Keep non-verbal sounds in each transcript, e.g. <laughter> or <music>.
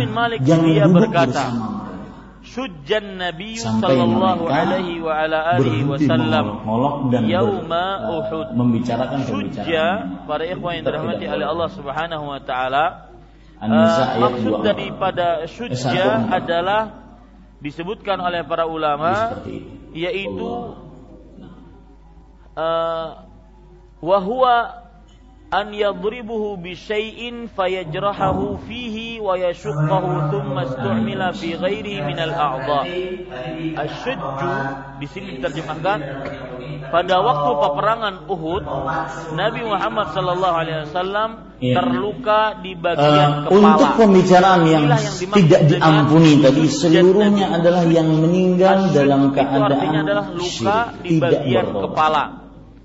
bin Malik jangan dia berkata. Syujjan Nabi sallallahu alaihi wa ala alihi wasallam dan ber- yauma eh, Uhud. membicarakan pembicaraan para ikhwan yang dirahmati oleh. Allah Subhanahu wa taala eh, maksud 24. daripada Eh, syujja 1. adalah disebutkan oleh para ulama yaitu uh, wa huwa an yadribuhu bi syai'in fayajrahahu fihi wa yashuqqahu thumma istu'mila fi ghairihi min al-a'dha. Asyujju di sini diterjemahkan pada waktu peperangan Uhud Nabi Muhammad sallallahu alaihi wasallam Iya. terluka di bagian kepala. untuk pembicaraan yang yang tidak diampuni tadi seluruhnya adalah yang meninggal dalam keadaan artinya adalah luka di bagian kepala.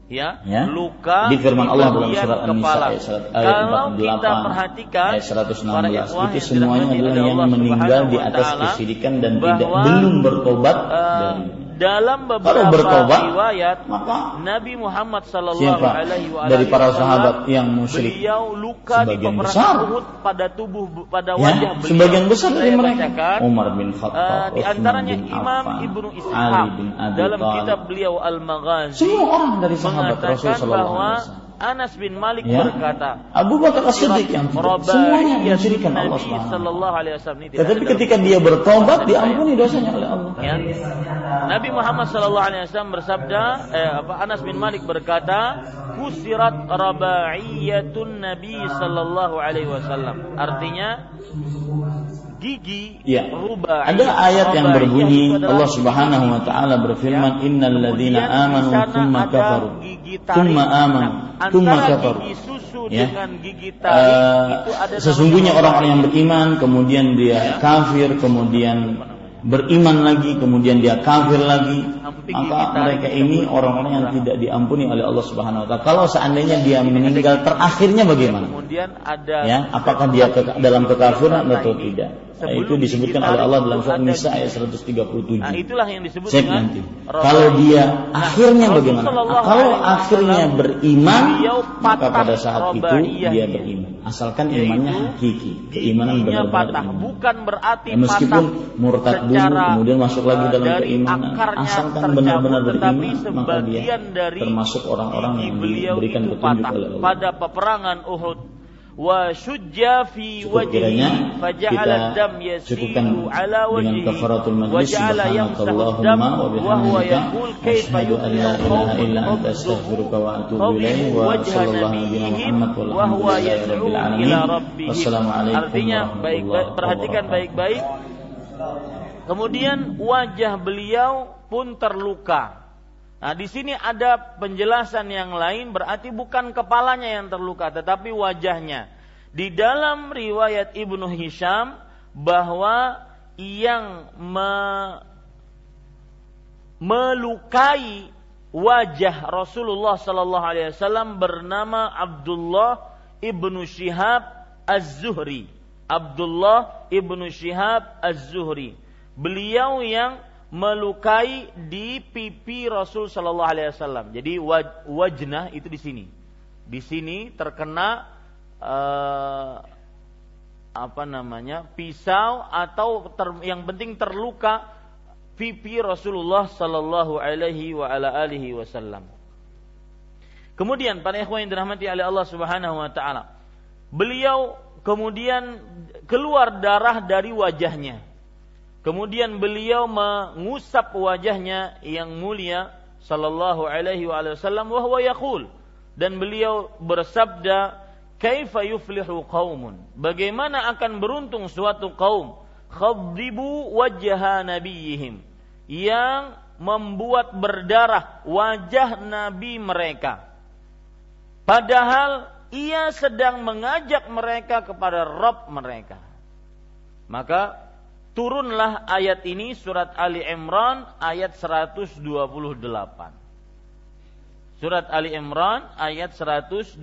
Ya, Ya. luka di firman Allah dalam surat An-Nisa ayat, surat- ayat Kalau 48 kita perhatikan ayat 116 para ikhwah itu semuanya adalah yang meninggal di atas kesyirikan dan tidak belum bertobat eh, dari dalam kalau beberapa bertobat riwayat maka Nabi Muhammad sallallahu alaihi wa dari para sahabat yang musyrik? Beliau luka di peperangan besar. Uhud pada tubuh pada wajah ya, beliau. sebagian besar dari mereka. bacakan, Umar bin Khattab, Eh, di antaranya bin Imam Affan, Ibnu Ishaq. dalam kitab beliau Al-Maghazi semua orang dari sahabat Rasul sallallahu bahwa alaihi wasallam Anas bin Malik Ya. berkata, Abu Bakar As-Siddiq yang tidak semuanya mensyirikan Allah Subhanahu Tetapi ketika dia bertobat diampuni dosanya oleh Allah. Ya. Nabi Muhammad sallallahu alaihi wasallam bersabda, eh, apa Anas bin Malik berkata, "Kusirat rabaiyatun Nabi sallallahu alaihi wasallam." Artinya gigi Ya. Ada ayat yang berbunyi Allah Subhanahu wa taala berfirman innal ladzina Kemudian di amanu tsumma kafaru tsumma amanu Nah, tsumma kafaru. gigi susu Ya. dengan gigi tarik Eh, itu ada sesungguhnya orang-orang yang beriman kemudian dia kafir kemudian beriman lagi kemudian dia kafir lagi maka mereka ini orang-orang yang tidak diampuni oleh Allah Subhanahu wa taala. Kalau seandainya dia meninggal terakhirnya bagaimana? Kemudian ada Ya, apakah dia ke, dalam kekafiran atau tidak? Nah, itu disebutkan oleh Allah dalam surat Nisa ayat 137. Nah, itulah yang disebut Cek nanti. Kalau dia Nah, akhirnya bagaimana? Sallallahu Kalau akhirnya beriman, maka pada saat itu rubaiyahnya. dia beriman. Asalkan imannya hakiki, keimanan benar-benar iman. bukan berarti Ya, meskipun murtad dulu, kemudian masuk lagi dalam keimanan. Asalkan benar-benar beriman, maka dia termasuk orang-orang yang diberikan petunjuk oleh Allah. pada peperangan Uhud wa syujja fi faja'ala dam yasilu ala wa ja'ala yamsahu dam subhanakallahumma wa huwa yaqul astaghfiruka wa atubu wa sallallahu wa huwa yad'u ila wassalamualaikum artinya baik, perhatikan baik-baik. Kemudian wajah beliau pun terluka Nah, di sini ada penjelasan yang lain berarti bukan kepalanya yang terluka tetapi wajahnya. Di dalam riwayat Ibnu Hisham bahwa yang me, melukai wajah Rasulullah sallallahu alaihi wasallam bernama Abdullah ibnu Shihab Az-Zuhri. Abdullah ibnu Shihab Az-Zuhri. Beliau yang melukai di pipi Rasul sallallahu alaihi wasallam. Jadi waj- wajnah itu di sini. Di sini terkena eh, apa namanya? pisau atau ter- yang penting terluka pipi Rasulullah sallallahu alaihi wa ala alihi wasallam. Kemudian para ikhwan yang dirahmati oleh Allah Subhanahu wa taala. Beliau kemudian keluar darah dari wajahnya. Kemudian beliau mengusap wajahnya yang mulia sallallahu alaihi wasallam wa huwa yaqul. Dan beliau bersabda kaifa yuflihu qaumun? Bagaimana akan beruntung suatu kaum khadibu wajha nabiyihim yang membuat berdarah wajah nabi mereka. Padahal ia sedang mengajak mereka kepada Rob mereka. Maka turunlah ayat ini surat Ali Imran ayat 128 surat Ali Imran ayat 128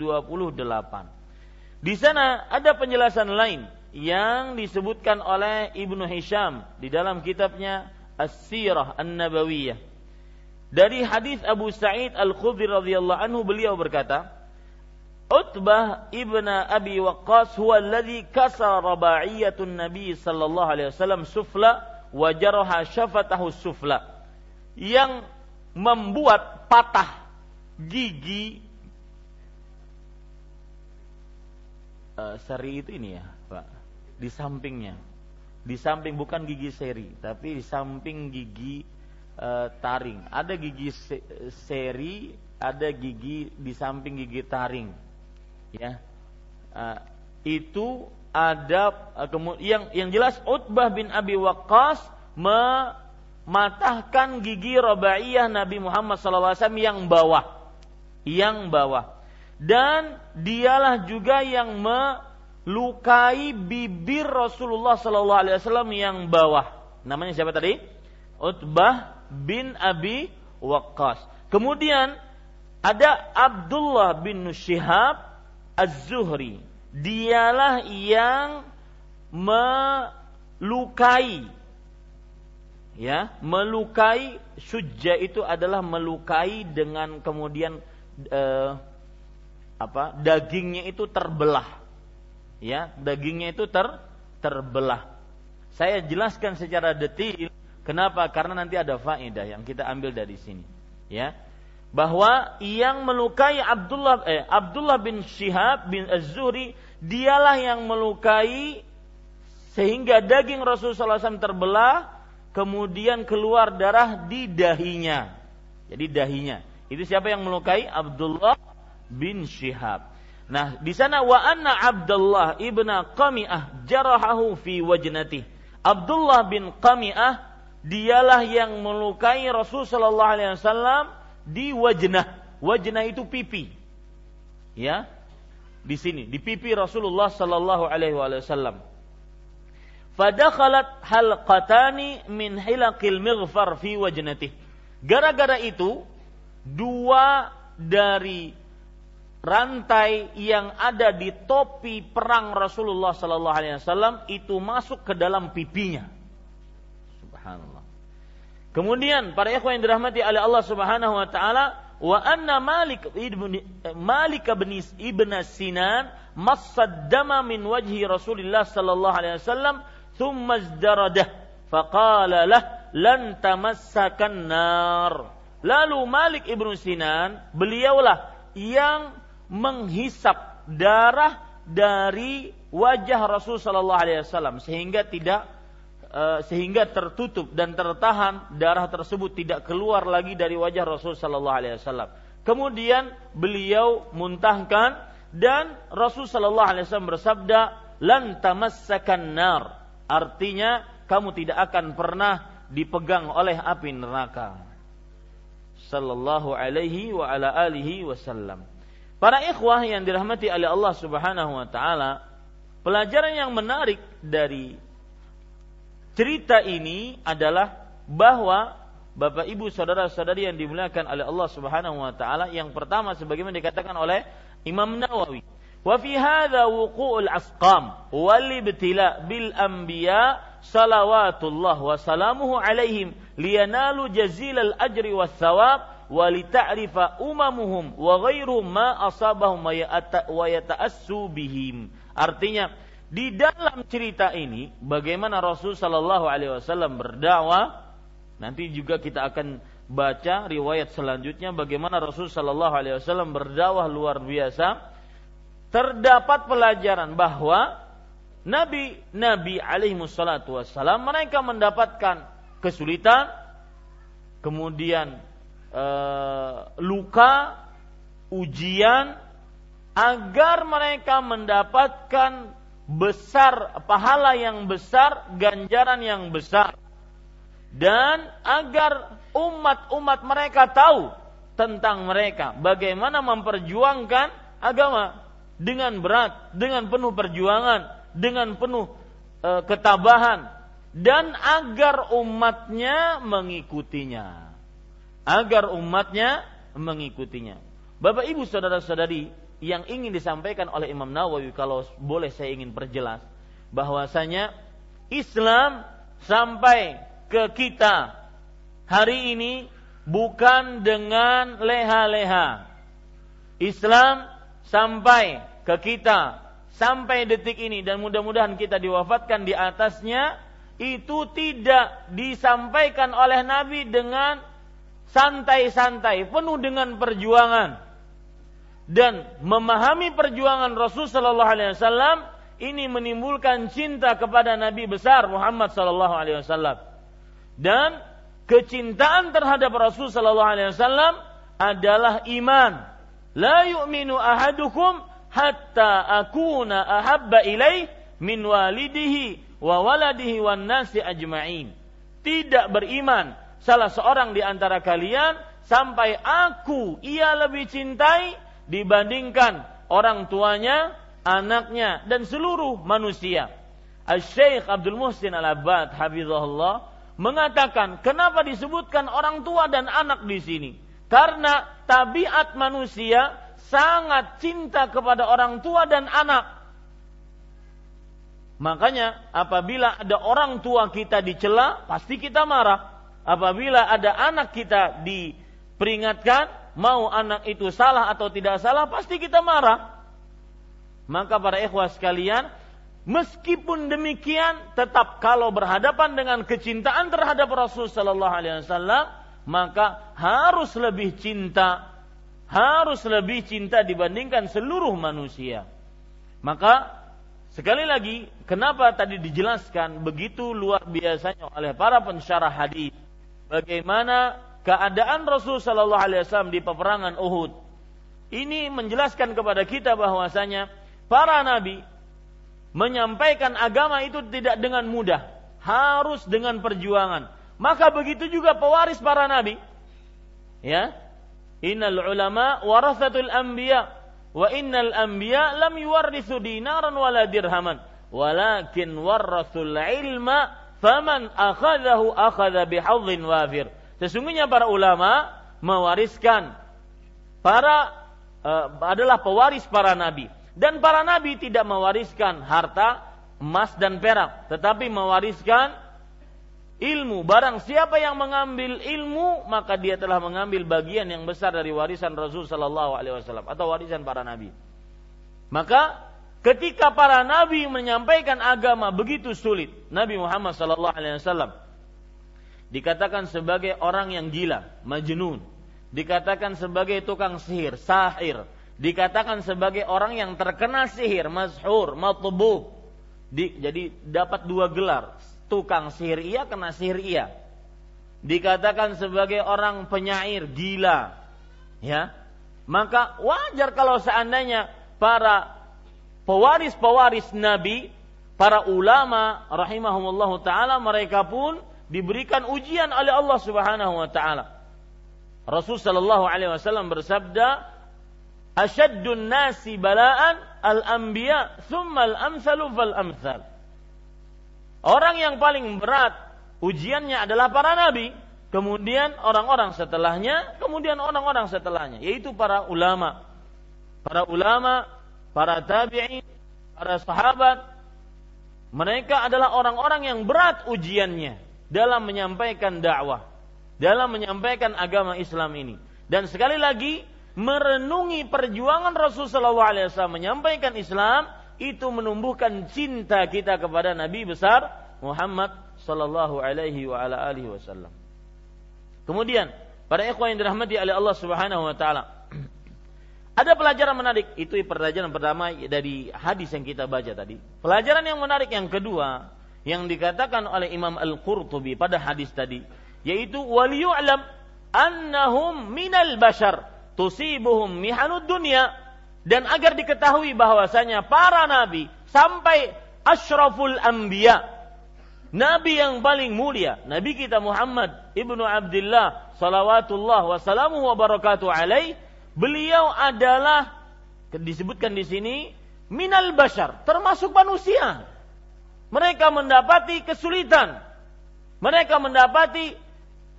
di sana ada penjelasan lain yang disebutkan oleh Ibnu Hisham di dalam kitabnya As-Sirah An-Nabawiyah. Dari hadis Abu Sa'id Al-Khudri radhiyallahu anhu beliau berkata, Utbah ibn Abi Waqqas huwa alladhi kasara raba'iyatun Nabi sallallahu alaihi wasallam sufla wa jaraha syafatahu sufla. Yang membuat patah gigi uh, seri itu ini ya, Pak. Di sampingnya. Di samping bukan gigi seri, tapi di samping gigi uh, taring. Ada gigi se seri, ada gigi di samping gigi taring ya. Uh, itu ada uh, yang yang jelas Utbah bin Abi Waqqas mematahkan gigi Rabaiyah Nabi Muhammad SAW yang bawah. Yang bawah. Dan dialah juga yang melukai bibir Rasulullah Wasallam yang bawah. Namanya siapa tadi? Utbah bin Abi Waqqas. Kemudian ada Abdullah bin Syihab Az-Zuhri. Dialah yang melukai. Ya melukai sujja itu adalah melukai dengan kemudian eh, apa dagingnya itu terbelah. Ya dagingnya itu ter terbelah. Saya jelaskan secara detail kenapa. Karena nanti ada faedah yang kita ambil dari sini. Ya bahwa yang melukai Abdullah eh, Abdullah bin Syihab bin Az-Zuhri dialah yang melukai sehingga daging Rasulullah SAW terbelah kemudian keluar darah di dahinya. Jadi dahinya. Itu siapa yang melukai? Abdullah bin Syihab. Nah, di sana wa anna Abdullah ibn Qami'ah jarahahu fi wajnati. Abdullah bin Qami'ah dialah yang melukai Rasul sallallahu alaihi wasallam di wajnah. Wajnah itu pipi. Ya. Di sini, di pipi Rasulullah sallallahu alaihi wasallam. Fadakhalat halqatani min hilaqil mighfar fi wajnatih. Gara-gara itu dua dari rantai yang ada di topi perang Rasulullah sallallahu alaihi wasallam itu masuk ke dalam pipinya. Subhanallah. Kemudian para ikhwan yang dirahmati oleh Allah Subhanahu wa taala wa anna Malik ibn Malik bin Ibn Sinan massad dama min wajhi Rasulillah sallallahu alaihi wasallam thumma izdaradah faqala lah lan tamassakan nar. Lalu Malik ibn Sinan beliaulah yang menghisap darah dari wajah Rasul sallallahu alaihi wasallam sehingga tidak sehingga tertutup dan tertahan darah tersebut tidak keluar lagi dari wajah Rasul Sallallahu Alaihi Wasallam. Kemudian beliau muntahkan dan Rasul Sallallahu Alaihi Wasallam bersabda, "Lan nar." Artinya kamu tidak akan pernah dipegang oleh api neraka. Sallallahu alaihi wa ala alihi wasallam. Para ikhwah yang dirahmati oleh Allah Subhanahu wa taala, pelajaran yang menarik dari cerita ini adalah bahwa Bapak Ibu saudara-saudari yang dimuliakan oleh Allah Subhanahu wa taala yang pertama sebagaimana dikatakan oleh Imam Nawawi. Wa fi hadza wuqu'ul asqam wal ibtila bil anbiya salawatullah wa salamuhu alaihim liyanalu jazilal ajri was thawab wa lita'rifa umamuhum wa ghairu ma asabahum wa yata'assu bihim. Artinya di dalam cerita ini bagaimana Rasul Shallallahu Alaihi Wasallam berdakwah. Nanti juga kita akan baca riwayat selanjutnya bagaimana Rasul Shallallahu Alaihi Wasallam berdakwah luar biasa. Terdapat pelajaran bahwa Nabi Nabi alaihi wassalam mereka mendapatkan kesulitan, kemudian e, luka, ujian agar mereka mendapatkan besar pahala yang besar, ganjaran yang besar. Dan agar umat-umat mereka tahu tentang mereka, bagaimana memperjuangkan agama dengan berat, dengan penuh perjuangan, dengan penuh e, ketabahan dan agar umatnya mengikutinya. Agar umatnya mengikutinya. Bapak Ibu saudara-saudari yang ingin disampaikan oleh Imam Nawawi kalau boleh saya ingin perjelas bahwasanya Islam sampai ke kita hari ini bukan dengan leha-leha. Islam sampai ke kita sampai detik ini dan mudah-mudahan kita diwafatkan di atasnya itu tidak disampaikan oleh Nabi dengan santai-santai, penuh dengan perjuangan. Dan memahami perjuangan Rasul sallallahu alaihi wasallam ini menimbulkan cinta kepada Nabi besar Muhammad sallallahu alaihi wasallam. Dan kecintaan terhadap Rasul sallallahu alaihi wasallam adalah iman. La yu'minu ahadukum hatta akuna ahabba ilaih min walidihi wa waladihi wan nasi ajma'in. Tidak beriman salah seorang di antara kalian sampai aku ia lebih cintai dibandingkan orang tuanya, anaknya dan seluruh manusia. Al-Syeikh Abdul Muhsin hafizahullah mengatakan kenapa disebutkan orang tua dan anak di sini? Karena tabiat manusia sangat cinta kepada orang tua dan anak. Makanya apabila ada orang tua kita dicela, pasti kita marah. Apabila ada anak kita diperingatkan, mau anak itu salah atau tidak salah, pasti kita marah. Maka para ikhwah sekalian, meskipun demikian, tetap kalau berhadapan dengan kecintaan terhadap Rasul Sallallahu Alaihi Wasallam, maka harus lebih cinta, harus lebih cinta dibandingkan seluruh manusia. Maka Sekali lagi, kenapa tadi dijelaskan begitu luar biasanya oleh para pensyarah hadis bagaimana keadaan Rasul Shallallahu Alaihi Wasallam di peperangan Uhud. Ini menjelaskan kepada kita bahwasanya para nabi menyampaikan agama itu tidak dengan mudah, harus dengan perjuangan. Maka begitu juga pewaris para nabi. Ya. Innal ulama warasatul anbiya Wa innal anbiya lam yuwarrisu dinaran wala dirhaman, walakin warrasul ilma faman akhadahu akhadha bihadzin wafir. Sesungguhnya para ulama mewariskan para uh, adalah pewaris para nabi dan para nabi tidak mewariskan harta emas dan perak tetapi mewariskan ilmu. Barang siapa yang mengambil ilmu, maka dia telah mengambil bagian yang besar dari warisan Rasul Sallallahu Alaihi Wasallam atau warisan para nabi. Maka ketika para nabi menyampaikan agama begitu sulit, Nabi Muhammad Sallallahu Alaihi Wasallam dikatakan sebagai orang yang gila, majnun, dikatakan sebagai tukang sihir, sahir, dikatakan sebagai orang yang terkena sihir, mazhur, matbub. Di, jadi dapat dua gelar, tukang sihir ia kena sihir ia. Dikatakan sebagai orang penyair gila. Ya. Maka wajar kalau seandainya para pewaris-pewaris Nabi, para ulama rahimahumullah taala mereka pun diberikan ujian oleh Allah Subhanahu wa taala. Rasul sallallahu alaihi wasallam bersabda, "Asyaddun nasi bala'an al-anbiya, thumma al-amsalu fal amsal." Orang yang paling berat ujiannya adalah para nabi, kemudian orang-orang setelahnya, kemudian orang-orang setelahnya, yaitu para ulama. Para ulama, para tabi'in, para sahabat, mereka adalah orang-orang yang berat ujiannya dalam menyampaikan dakwah, dalam menyampaikan agama Islam ini. Dan sekali lagi merenungi perjuangan Rasulullah SAW menyampaikan Islam itu menumbuhkan cinta kita kepada Nabi besar Muhammad sallallahu alaihi wasallam. Kemudian, para ikhwan yang dirahmati oleh Allah Subhanahu wa taala. <clears throat> Ada pelajaran menarik, itu pelajaran pertama dari hadis yang kita baca tadi. Pelajaran yang menarik yang kedua yang dikatakan oleh Imam Al-Qurtubi pada hadis tadi, yaitu waliyu'lam annahum minal bashar tusibuhum mihanud dunya. Dan agar diketahui bahwasanya para nabi sampai asyraful anbiya nabi yang paling mulia nabi kita Muhammad ibnu Abdullah salawatullah wassalamu wa barakatuh alaih beliau adalah disebutkan di sini minal bashar termasuk manusia mereka mendapati kesulitan mereka mendapati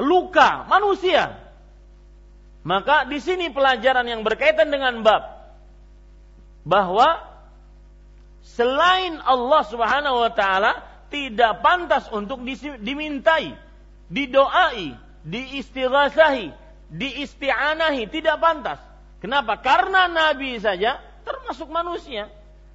luka manusia maka di sini pelajaran yang berkaitan dengan bab bahwa selain Allah Subhanahu wa taala tidak pantas untuk dimintai, didoai, diistighasahi, diisti'anahi, tidak pantas. Kenapa? Karena Nabi saja termasuk manusia.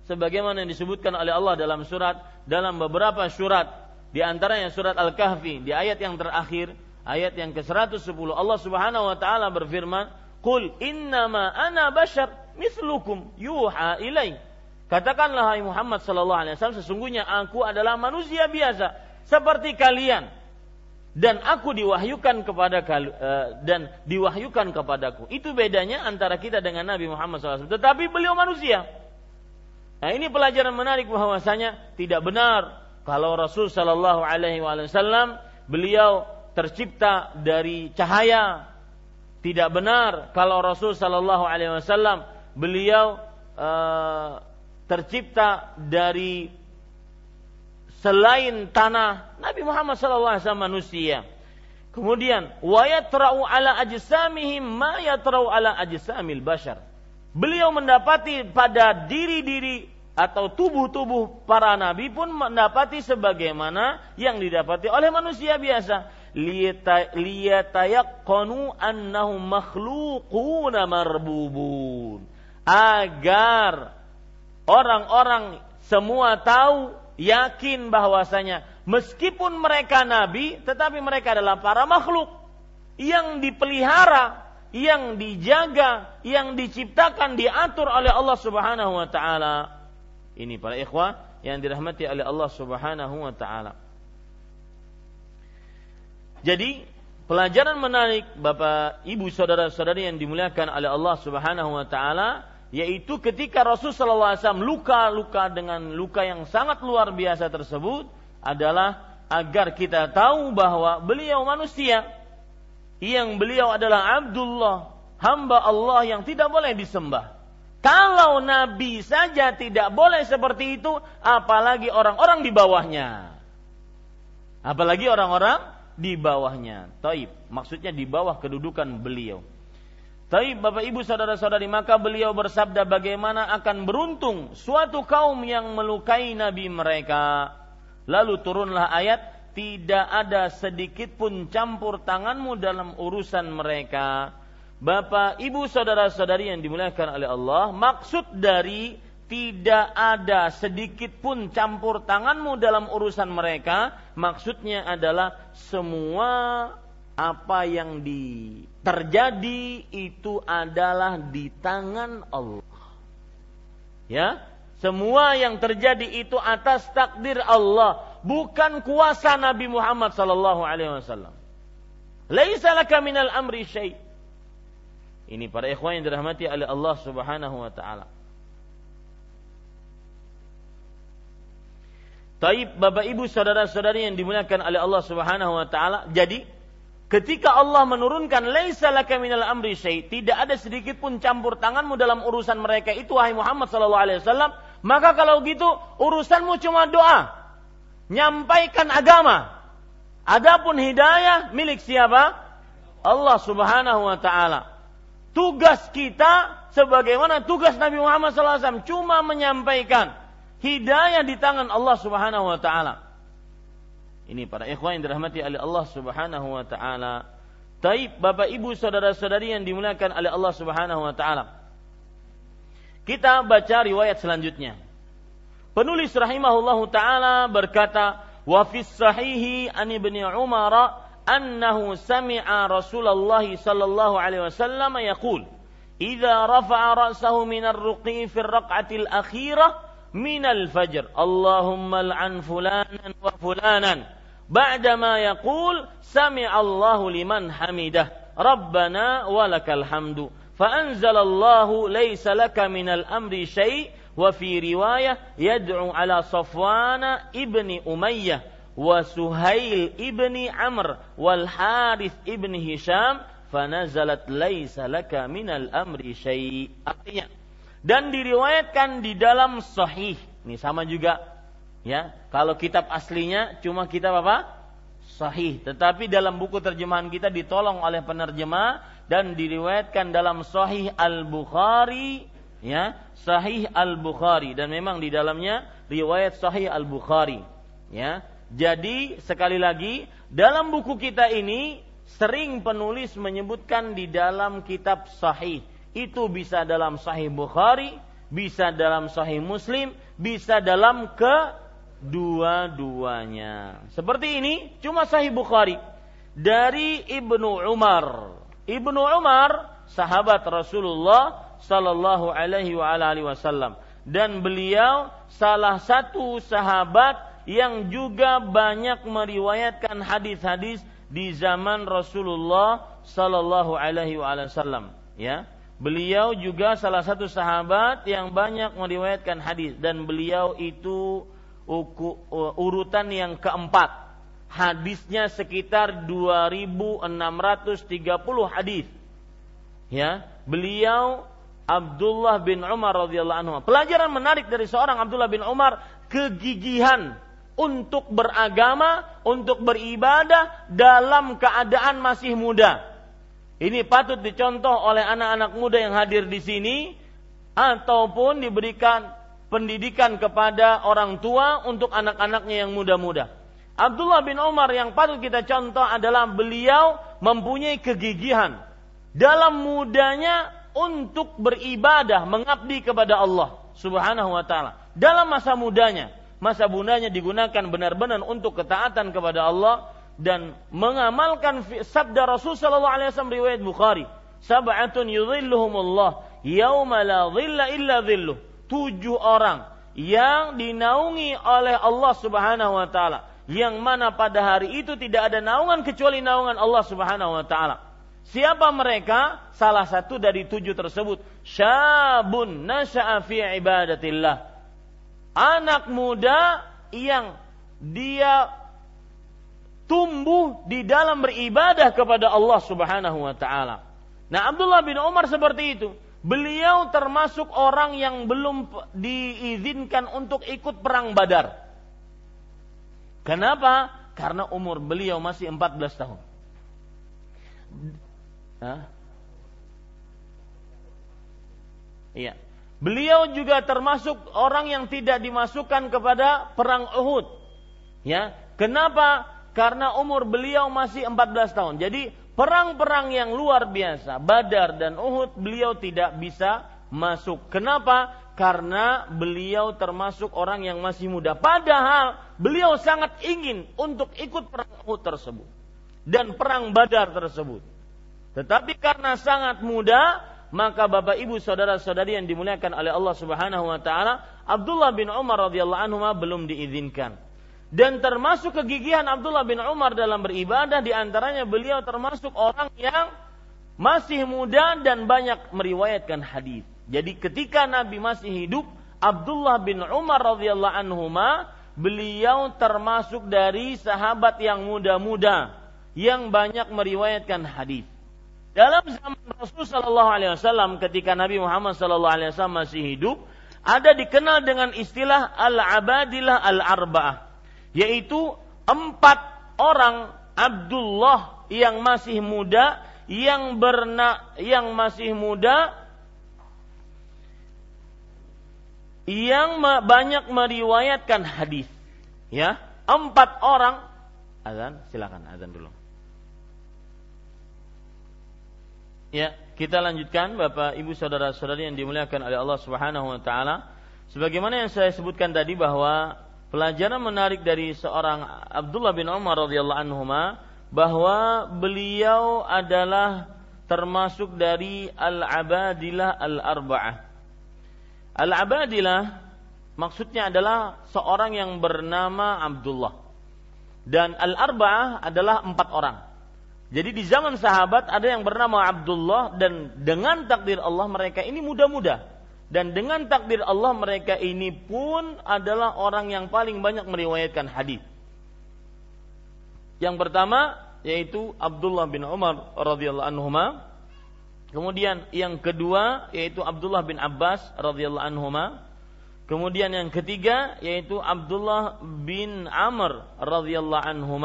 Sebagaimana yang disebutkan oleh Allah dalam surat dalam beberapa surat di antaranya surat Al-Kahfi di ayat yang terakhir ayat yang ke-110 Allah Subhanahu wa taala berfirman, "Qul innama ana bashar mislukum yuha ilai." Katakanlah hai Muhammad sallallahu alaihi wasallam sesungguhnya aku adalah manusia biasa seperti kalian dan aku diwahyukan kepada uh, dan diwahyukan kepadaku. Itu bedanya antara kita dengan Nabi Muhammad SAW. Tetapi beliau manusia. Nah ini pelajaran menarik bahwasanya tidak benar kalau Rasul Shallallahu Alaihi Wasallam beliau tercipta dari cahaya. Tidak benar kalau Rasul Shallallahu Alaihi Wasallam beliau uh, tercipta dari selain tanah Nabi Muhammad SAW manusia. Kemudian wa yatra'u ala ajsamihim ma yatra'u ala ajsamil bashar. Beliau mendapati pada diri-diri atau tubuh-tubuh para nabi pun mendapati sebagaimana yang didapati oleh manusia biasa. Liyatayaqqanu annahum makhluquna marbubun. Agar orang-orang semua tahu yakin bahwasanya meskipun mereka nabi tetapi mereka adalah para makhluk yang dipelihara, yang dijaga, yang diciptakan, diatur oleh Allah Subhanahu wa taala. Ini para ikhwah yang dirahmati oleh Allah Subhanahu wa taala. Jadi, pelajaran menarik Bapak, Ibu, saudara-saudari yang dimuliakan oleh Allah Subhanahu wa taala yaitu ketika Rasul sallallahu alaihi wasallam luka-luka dengan luka yang sangat luar biasa tersebut adalah agar kita tahu bahwa beliau manusia yang beliau adalah Abdullah hamba Allah yang tidak boleh disembah. Kalau nabi saja tidak boleh seperti itu apalagi orang-orang di bawahnya. Apalagi orang-orang di bawahnya. Taib maksudnya di bawah kedudukan beliau. Tapi Bapak Ibu saudara-saudari maka beliau bersabda bagaimana akan beruntung suatu kaum yang melukai nabi mereka. Lalu turunlah ayat tidak ada sedikit pun campur tanganmu dalam urusan mereka. Bapak, Ibu, saudara-saudari yang dimuliakan oleh Allah, maksud dari tidak ada sedikit pun campur tanganmu dalam urusan mereka, maksudnya adalah semua apa yang di terjadi itu adalah di tangan Allah. Ya, semua yang terjadi itu atas takdir Allah, bukan kuasa Nabi Muhammad sallallahu alaihi wasallam. Laisa laka minal amri syai. Ini para ikhwan yang dirahmati oleh Allah Subhanahu wa taala. Taib Bapak Ibu saudara-saudari yang dimuliakan oleh Allah Subhanahu wa taala. Jadi Ketika Allah menurunkan laisa laka minal amri syai, tidak ada sedikit pun campur tanganmu dalam urusan mereka itu wahai Muhammad sallallahu alaihi wasallam, maka kalau gitu urusanmu cuma doa. Nyampaikan agama. Adapun hidayah milik siapa? Allah Subhanahu wa taala. Tugas kita sebagaimana tugas Nabi Muhammad SAW cuma menyampaikan hidayah di tangan Allah Subhanahu wa taala. Ini para ikhwan yang dirahmati oleh Allah Subhanahu wa taala. Taib Bapak Ibu saudara-saudari yang dimuliakan oleh Allah Subhanahu wa taala. Kita baca riwayat selanjutnya. Penulis rahimahullahu taala berkata, "Wa fis sahihi an Ibnu Umar annahu sami'a Rasulullah sallallahu alaihi wasallam yaqul, "Idza rafa'a ra'sahu min ar-ruqi fi ar-raq'ati al-akhirah min al-fajr, Allahumma al'an fulanan wa fulanan." ba'dama yaqul sami'allahu liman hamidah rabbana walakal hamdu فأنزل الله ليس لك من الأمر شيء وفي رواية riwayah على ala ابن ibni Umayyah ابن Suhail ibni Amr هشام فنزلت ibni Hisham من الأمر شيء minal amri artinya dan diriwayatkan di dalam sahih ini sama juga ya. Kalau kitab aslinya cuma kitab apa? Sahih. Tetapi dalam buku terjemahan kita ditolong oleh penerjemah dan diriwayatkan dalam sahih Al Bukhari ya, Sahih Al Bukhari dan memang di dalamnya riwayat Sahih Al Bukhari, ya. Jadi sekali lagi dalam buku kita ini sering penulis menyebutkan di dalam kitab Sahih itu bisa dalam Sahih Bukhari, bisa dalam Sahih Muslim, bisa dalam kedua-duanya. Seperti ini cuma Sahih Bukhari dari Ibnu Umar. Ibnu Umar sahabat Rasulullah sallallahu alaihi wasallam. Dan beliau salah satu sahabat yang juga banyak meriwayatkan hadis-hadis di zaman Rasulullah sallallahu alaihi wasallam ya. Beliau juga salah satu sahabat yang banyak meriwayatkan hadis dan beliau itu urutan yang keempat. Hadisnya sekitar 2630 hadis ya. Beliau Abdullah bin Umar radhiyallahu anhu. Pelajaran menarik dari seorang Abdullah bin Umar kegigihan untuk beragama, untuk beribadah dalam keadaan masih muda. Ini patut dicontoh oleh anak-anak muda yang hadir di sini ataupun diberikan pendidikan kepada orang tua untuk anak-anaknya yang muda-muda. Abdullah bin Umar yang patut kita contoh adalah beliau mempunyai kegigihan dalam mudanya untuk beribadah, mengabdi kepada Allah Subhanahu wa taala. Dalam masa mudanya, masa mudanya digunakan benar-benar untuk ketaatan kepada Allah dan mengamalkan sabda Rasul sallallahu alaihi wasallam riwayat Bukhari. Sab'atun yudhilluhumullah yauma la dhilla illa. Tujuh orang yang dinaungi oleh Allah Subhanahu wa taala yang mana pada hari itu tidak ada naungan kecuali naungan Allah Subhanahu wa taala. Siapa mereka? Salah satu dari tujuh tersebut. Syabun nasya'a fi ibadatillah. Anak muda yang dia tumbuh di dalam beribadah kepada Allah Subhanahu wa taala. Nah, Abdullah bin Umar seperti itu. Beliau termasuk orang yang belum diizinkan untuk ikut perang Badar. Kenapa? Karena umur beliau masih 14 tahun. Iya. Beliau juga termasuk orang yang tidak dimasukkan kepada perang Uhud. Ya. Kenapa? Karena umur beliau masih 14 tahun. Jadi perang-perang yang luar biasa, Badar dan Uhud, beliau tidak bisa masuk. Kenapa? Karena beliau termasuk orang yang masih muda. Padahal beliau sangat ingin untuk ikut perang Uhud tersebut dan perang Badar tersebut. Tetapi karena sangat muda, maka Bapak Ibu saudara-saudari yang dimuliakan oleh Allah Subhanahu wa taala, Abdullah bin Umar radhiyallahu anhu belum diizinkan. Dan termasuk kegigihan Abdullah bin Umar dalam beribadah di antaranya beliau termasuk orang yang masih muda dan banyak meriwayatkan hadis. Jadi ketika Nabi masih hidup, Abdullah bin Umar radhiyallahu anhu beliau termasuk dari sahabat yang muda-muda yang banyak meriwayatkan hadis. Dalam zaman Rasul Shallallahu Alaihi Wasallam ketika Nabi Muhammad Shallallahu Alaihi Wasallam masih hidup, ada dikenal dengan istilah al-abadilah al-arba'ah, yaitu empat orang Abdullah yang masih muda, yang berna, yang masih muda, yang banyak meriwayatkan hadis. Ya, empat orang. Azan, silakan azan dulu. Ya, kita lanjutkan Bapak Ibu saudara-saudari yang dimuliakan oleh Allah Subhanahu wa taala. Sebagaimana yang saya sebutkan tadi bahwa pelajaran menarik dari seorang Abdullah bin Umar radhiyallahu anhu bahwa beliau adalah termasuk dari al-abadilah al-arba'ah. Al-abadilah maksudnya adalah seorang yang bernama Abdullah. Dan al-arba'ah adalah empat orang. Jadi di zaman sahabat ada yang bernama Abdullah dan dengan takdir Allah mereka ini muda-muda. Dan dengan takdir Allah mereka ini pun adalah orang yang paling banyak meriwayatkan hadis. Yang pertama yaitu Abdullah bin Umar radhiyallahu anhu. Kemudian yang kedua yaitu Abdullah bin Abbas radhiyallahu anhu. Kemudian yang ketiga yaitu Abdullah bin Amr radhiyallahu anhu.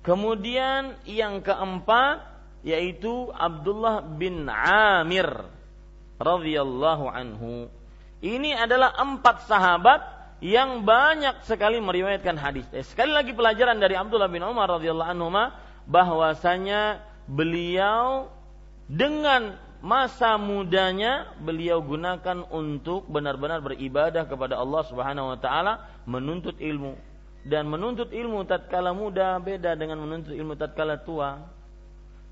Kemudian yang keempat yaitu Abdullah bin Amir radhiyallahu anhu. Ini adalah empat sahabat yang banyak sekali meriwayatkan hadis. Eh, sekali lagi pelajaran dari Abdullah bin Umar radhiyallahu anhu bahwasanya beliau dengan masa mudanya beliau gunakan untuk benar-benar beribadah kepada Allah Subhanahu wa taala, menuntut ilmu. Dan menuntut ilmu tatkala muda beda dengan menuntut ilmu tatkala tua.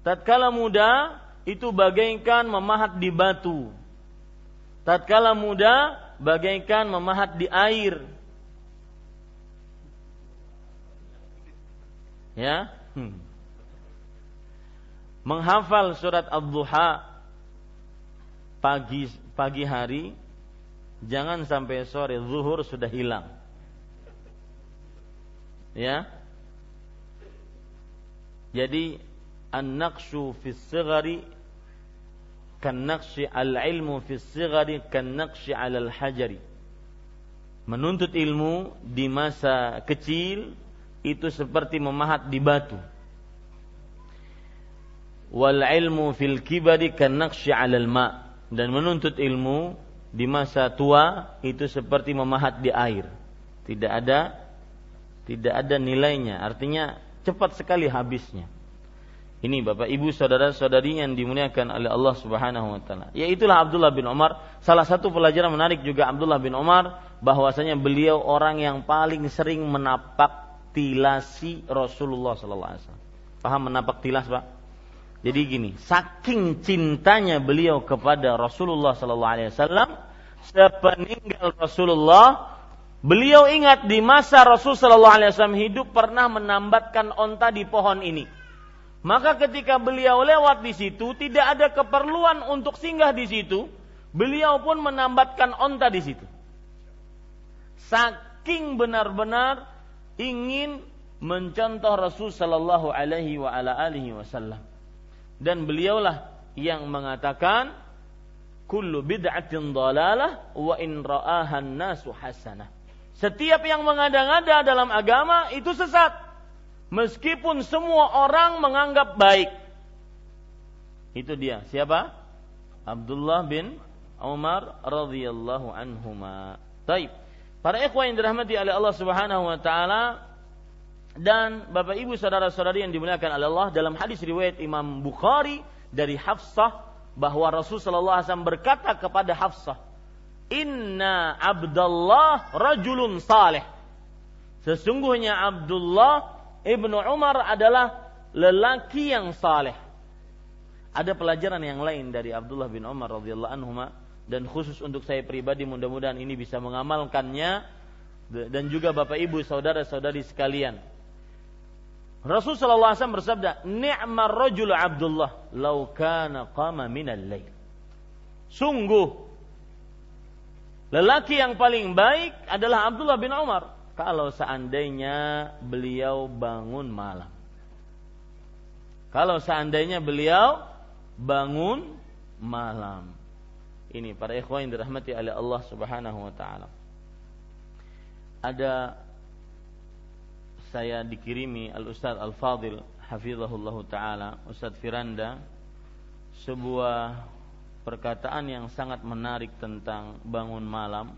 Tatkala muda itu bagaikan memahat di batu. Tatkala muda bagaikan memahat di air. Ya. Hmm. Menghafal surat Ad-Duha pagi pagi hari jangan sampai sore zuhur sudah hilang. Ya. Jadi an-naqshu fi sigari kan naqshi al-ilmu fi sigari kan naqshi al hajari. Menuntut ilmu di masa kecil itu seperti memahat di batu. Wal ilmu fil kibari kan naqshi 'alal ma' dan menuntut ilmu di masa tua itu seperti memahat di air. Tidak ada tidak ada nilainya, artinya cepat sekali habisnya. Ini Bapak Ibu saudara-saudari yang dimuliakan oleh Allah Subhanahu wa taala. Yaitulah Abdullah bin Umar. Salah satu pelajaran menarik juga Abdullah bin Umar bahwasanya beliau orang yang paling sering menapak tilasi Rasulullah sallallahu alaihi wasallam. Paham menapak tilas, Pak? Jadi gini, saking cintanya beliau kepada Rasulullah sallallahu alaihi wasallam, sepeninggal Rasulullah, beliau ingat di masa Rasul sallallahu alaihi wasallam hidup pernah menambatkan onta di pohon ini. Maka ketika beliau lewat di situ, tidak ada keperluan untuk singgah di situ, beliau pun menambatkan onta di situ. Saking benar-benar ingin mencontoh Rasul sallallahu alaihi wasallam dan beliaulah yang mengatakan kullu bid'atin dalalah wa in ra'ahan nasu hasanah. Setiap yang mengada-ngada dalam agama itu sesat. Meskipun semua orang menganggap baik. Itu dia. Siapa? Abdullah bin Umar radhiyallahu anhuma. Taib. Para ikhwan yang dirahmati oleh Allah Subhanahu wa taala, dan Bapak Ibu saudara-saudari yang dimuliakan oleh Allah dalam hadis riwayat Imam Bukhari dari Hafsah bahwa Rasul sallallahu alaihi wasallam berkata kepada Hafsah, "Inna Abdullah rajulun saleh." Sesungguhnya Abdullah ibnu Umar adalah lelaki yang saleh. Ada pelajaran yang lain dari Abdullah bin Umar radhiyallahu anhu dan khusus untuk saya pribadi mudah-mudahan ini bisa mengamalkannya dan juga Bapak Ibu saudara-saudari sekalian Rasul sallallahu alaihi bersabda, "Ni'mar rajul Abdullah law kana qama minal lail." Sungguh lelaki yang paling baik adalah Abdullah bin Umar kalau seandainya beliau bangun malam. Kalau seandainya beliau bangun malam. Ini para ikhwan yang dirahmati oleh Allah Subhanahu wa taala. Ada saya dikirimi Al Ustaz Al Fadil hafizahullah taala Ustaz Firanda sebuah perkataan yang sangat menarik tentang bangun malam.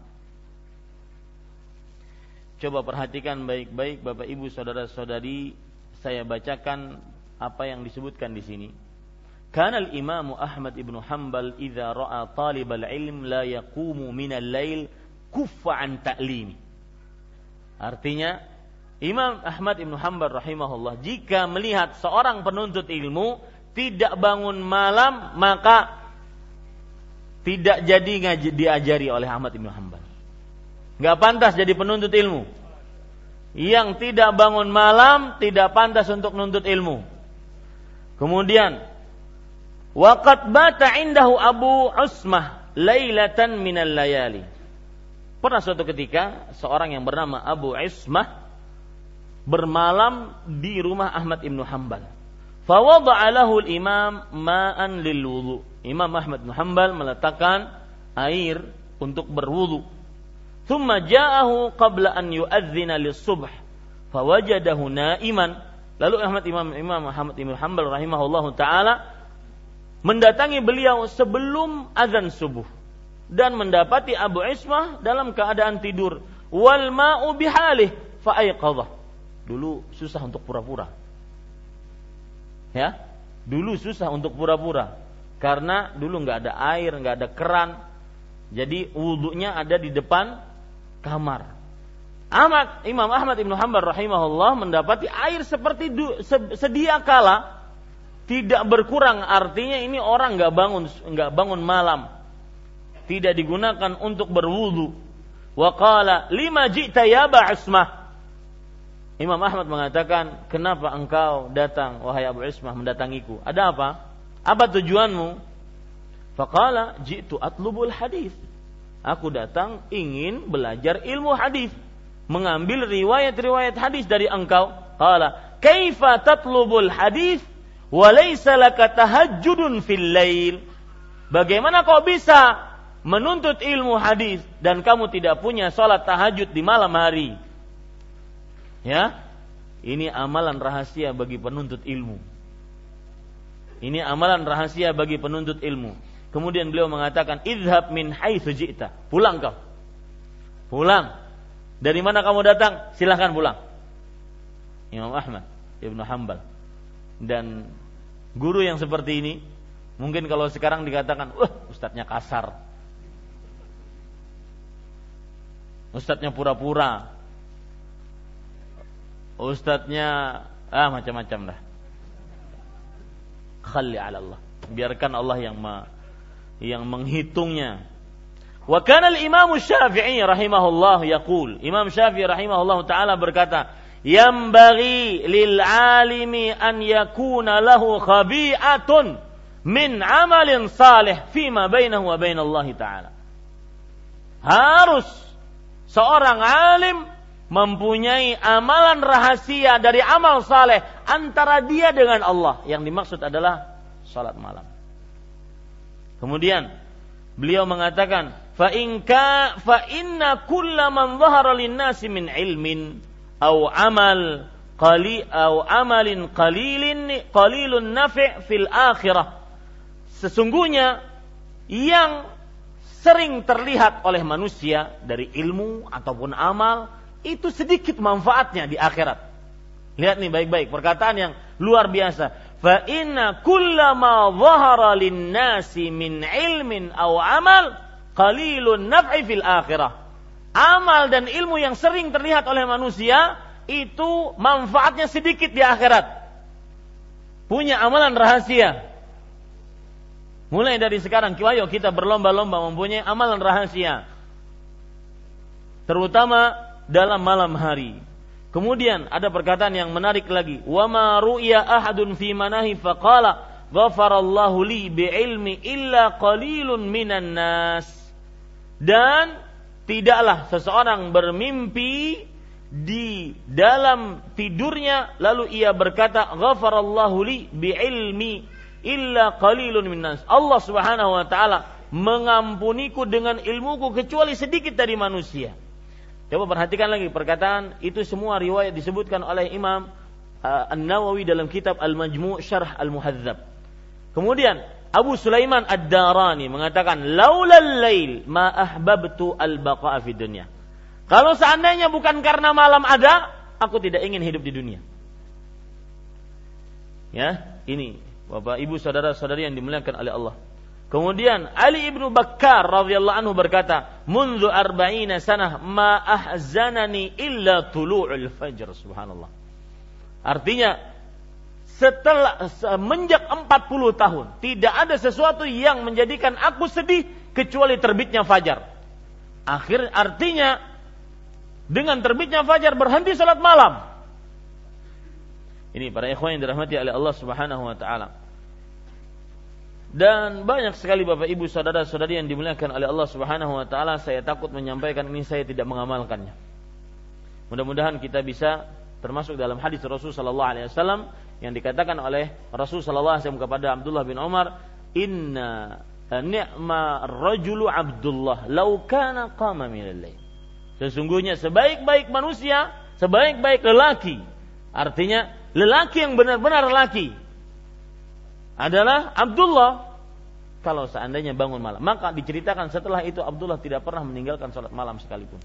Coba perhatikan baik-baik Bapak Ibu saudara-saudari, saya bacakan apa yang disebutkan di sini. Kana al-Imam Ahmad ibn Hanbal idza ra'a talib al-ilm la yaqumu min al-lail kuffa an ta'limi. Artinya Imam Ahmad Ibn Hanbal rahimahullah jika melihat seorang penuntut ilmu tidak bangun malam maka tidak jadi ngaji, diajari oleh Ahmad Ibn Hanbal. Gak pantas jadi penuntut ilmu. Yang tidak bangun malam tidak pantas untuk menuntut ilmu. Kemudian waqad bata indahu Abu Usmah lailatan minal layali. Pernah suatu ketika seorang yang bernama Abu Usmah bermalam di rumah Ahmad Ibnu Hambal. Fawadha'a lahu imam ma'an lil wudu. Imam Ahmad bin Hambal meletakkan air untuk berwudu. Thumma ja'ahu qabla an yu'adzina lis-subh. Fawajadahu na'iman. Lalu Ahmad Imam Imam Ahmad Ibnu Hambal rahimahullahu taala mendatangi beliau sebelum azan subuh dan mendapati Abu Ismah dalam keadaan tidur wal ma'u bihalih fa Dulu susah untuk pura-pura. Ya, dulu susah untuk pura-pura. Karena dulu nggak ada air, nggak ada keran, jadi wudhunya ada di depan kamar. Ahmad Imam Ahmad Ibnu Hanbal rahimahullah mendapati air seperti du, sedia kala tidak berkurang artinya ini orang nggak bangun nggak bangun malam tidak digunakan untuk berwudu wa qala lima ji'ta ya ba'ismah Imam Ahmad mengatakan, "Kenapa engkau datang wahai Abu Ismah mendatangiku? Ada apa? Apa tujuanmu?" Faqala, "Ji'tu atlubul hadis." Aku datang ingin belajar ilmu hadis, mengambil riwayat-riwayat hadis dari engkau. Qala, "Kaifa tatlubul hadis wa laysa laka fil lail?" Bagaimana kau bisa menuntut ilmu hadis dan kamu tidak punya sholat tahajud di malam hari? Ya, ini amalan rahasia bagi penuntut ilmu. Ini amalan rahasia bagi penuntut ilmu. Kemudian beliau mengatakan, "Idhab min haitsu ji'ta." Pulang kau. Pulang. Dari mana kamu datang? Silahkan pulang. Imam Ahmad Ibnu Hambal. Dan guru yang seperti ini mungkin kalau sekarang dikatakan, "Wah, ustadznya kasar." Ustadznya pura-pura, ustadznya ah macam-macam dah. Khalli ala Allah. Biarkan Allah yang ma, yang menghitungnya. Wa kana al-Imam Syafi'i rahimahullah yaqul. Imam Syafi'i rahimahullah taala berkata, "Yambaghi lil 'alimi an yakuna lahu khabi'atun min 'amalin salih fima bainahu wa bain Allah taala." Harus seorang alim mempunyai amalan rahasia dari amal saleh antara dia dengan Allah. Yang dimaksud adalah salat malam. Kemudian beliau mengatakan, fa inka fa inna kulla man dhahara lin-nasi min ilmin au amal qali au amalin qalilin qalilun nafi' fil akhirah. Sesungguhnya yang sering terlihat oleh manusia dari ilmu ataupun amal itu sedikit manfaatnya di akhirat. Lihat nih baik-baik perkataan yang luar biasa. Fa inna kullama dhahara lin-nasi min ilmin aw amal qalilun naf'i fil akhirah. Amal dan ilmu yang sering terlihat oleh manusia itu manfaatnya sedikit di akhirat. Punya amalan rahasia. Mulai dari sekarang, ayo kita berlomba-lomba mempunyai amalan rahasia. Terutama dalam malam hari. Kemudian ada perkataan yang menarik lagi. Wa ma ru'ya ahadun fi manahi faqala ghafarallahu li bi'ilmi illa qalilun minan nas. Dan tidaklah seseorang bermimpi di dalam tidurnya lalu ia berkata ghafarallahu li bi'ilmi illa qalilun minan nas. Allah Subhanahu wa taala mengampuniku dengan ilmuku kecuali sedikit dari manusia. Coba perhatikan lagi perkataan itu semua riwayat disebutkan oleh Imam uh, An-Nawawi dalam kitab Al-Majmu' Syarh Al-Muhadzab. Kemudian Abu Sulaiman Ad-Darani mengatakan laulal lail ma ahbabtu al-baqa'a. Kalau seandainya bukan karena malam ada, aku tidak ingin hidup di dunia. Ya, ini Bapak Ibu saudara-saudari yang dimuliakan oleh Allah. Kemudian Ali ibnu Bakkar radhiyallahu anhu berkata, "Mundu arba'ina sanah ma ahzanani illa tulu'ul fajr." Subhanallah. Artinya setelah semenjak 40 tahun tidak ada sesuatu yang menjadikan aku sedih kecuali terbitnya fajar. Akhir artinya dengan terbitnya fajar berhenti salat malam. Ini para ikhwan yang dirahmati oleh Allah Subhanahu wa taala. Dan banyak sekali Bapak Ibu saudara-saudari yang dimuliakan oleh Allah Subhanahu wa taala, saya takut menyampaikan ini saya tidak mengamalkannya. Mudah-mudahan kita bisa termasuk dalam hadis Rasul sallallahu alaihi wasallam yang dikatakan oleh Rasul sallallahu alaihi wasallam kepada Abdullah bin Umar, "Inna ni'ma rajulu Abdullah law kana qama min Sesungguhnya sebaik-baik manusia, sebaik-baik lelaki. Artinya lelaki yang benar-benar lelaki adalah Abdullah kalau seandainya bangun malam. Maka diceritakan setelah itu Abdullah tidak pernah meninggalkan sholat malam sekalipun.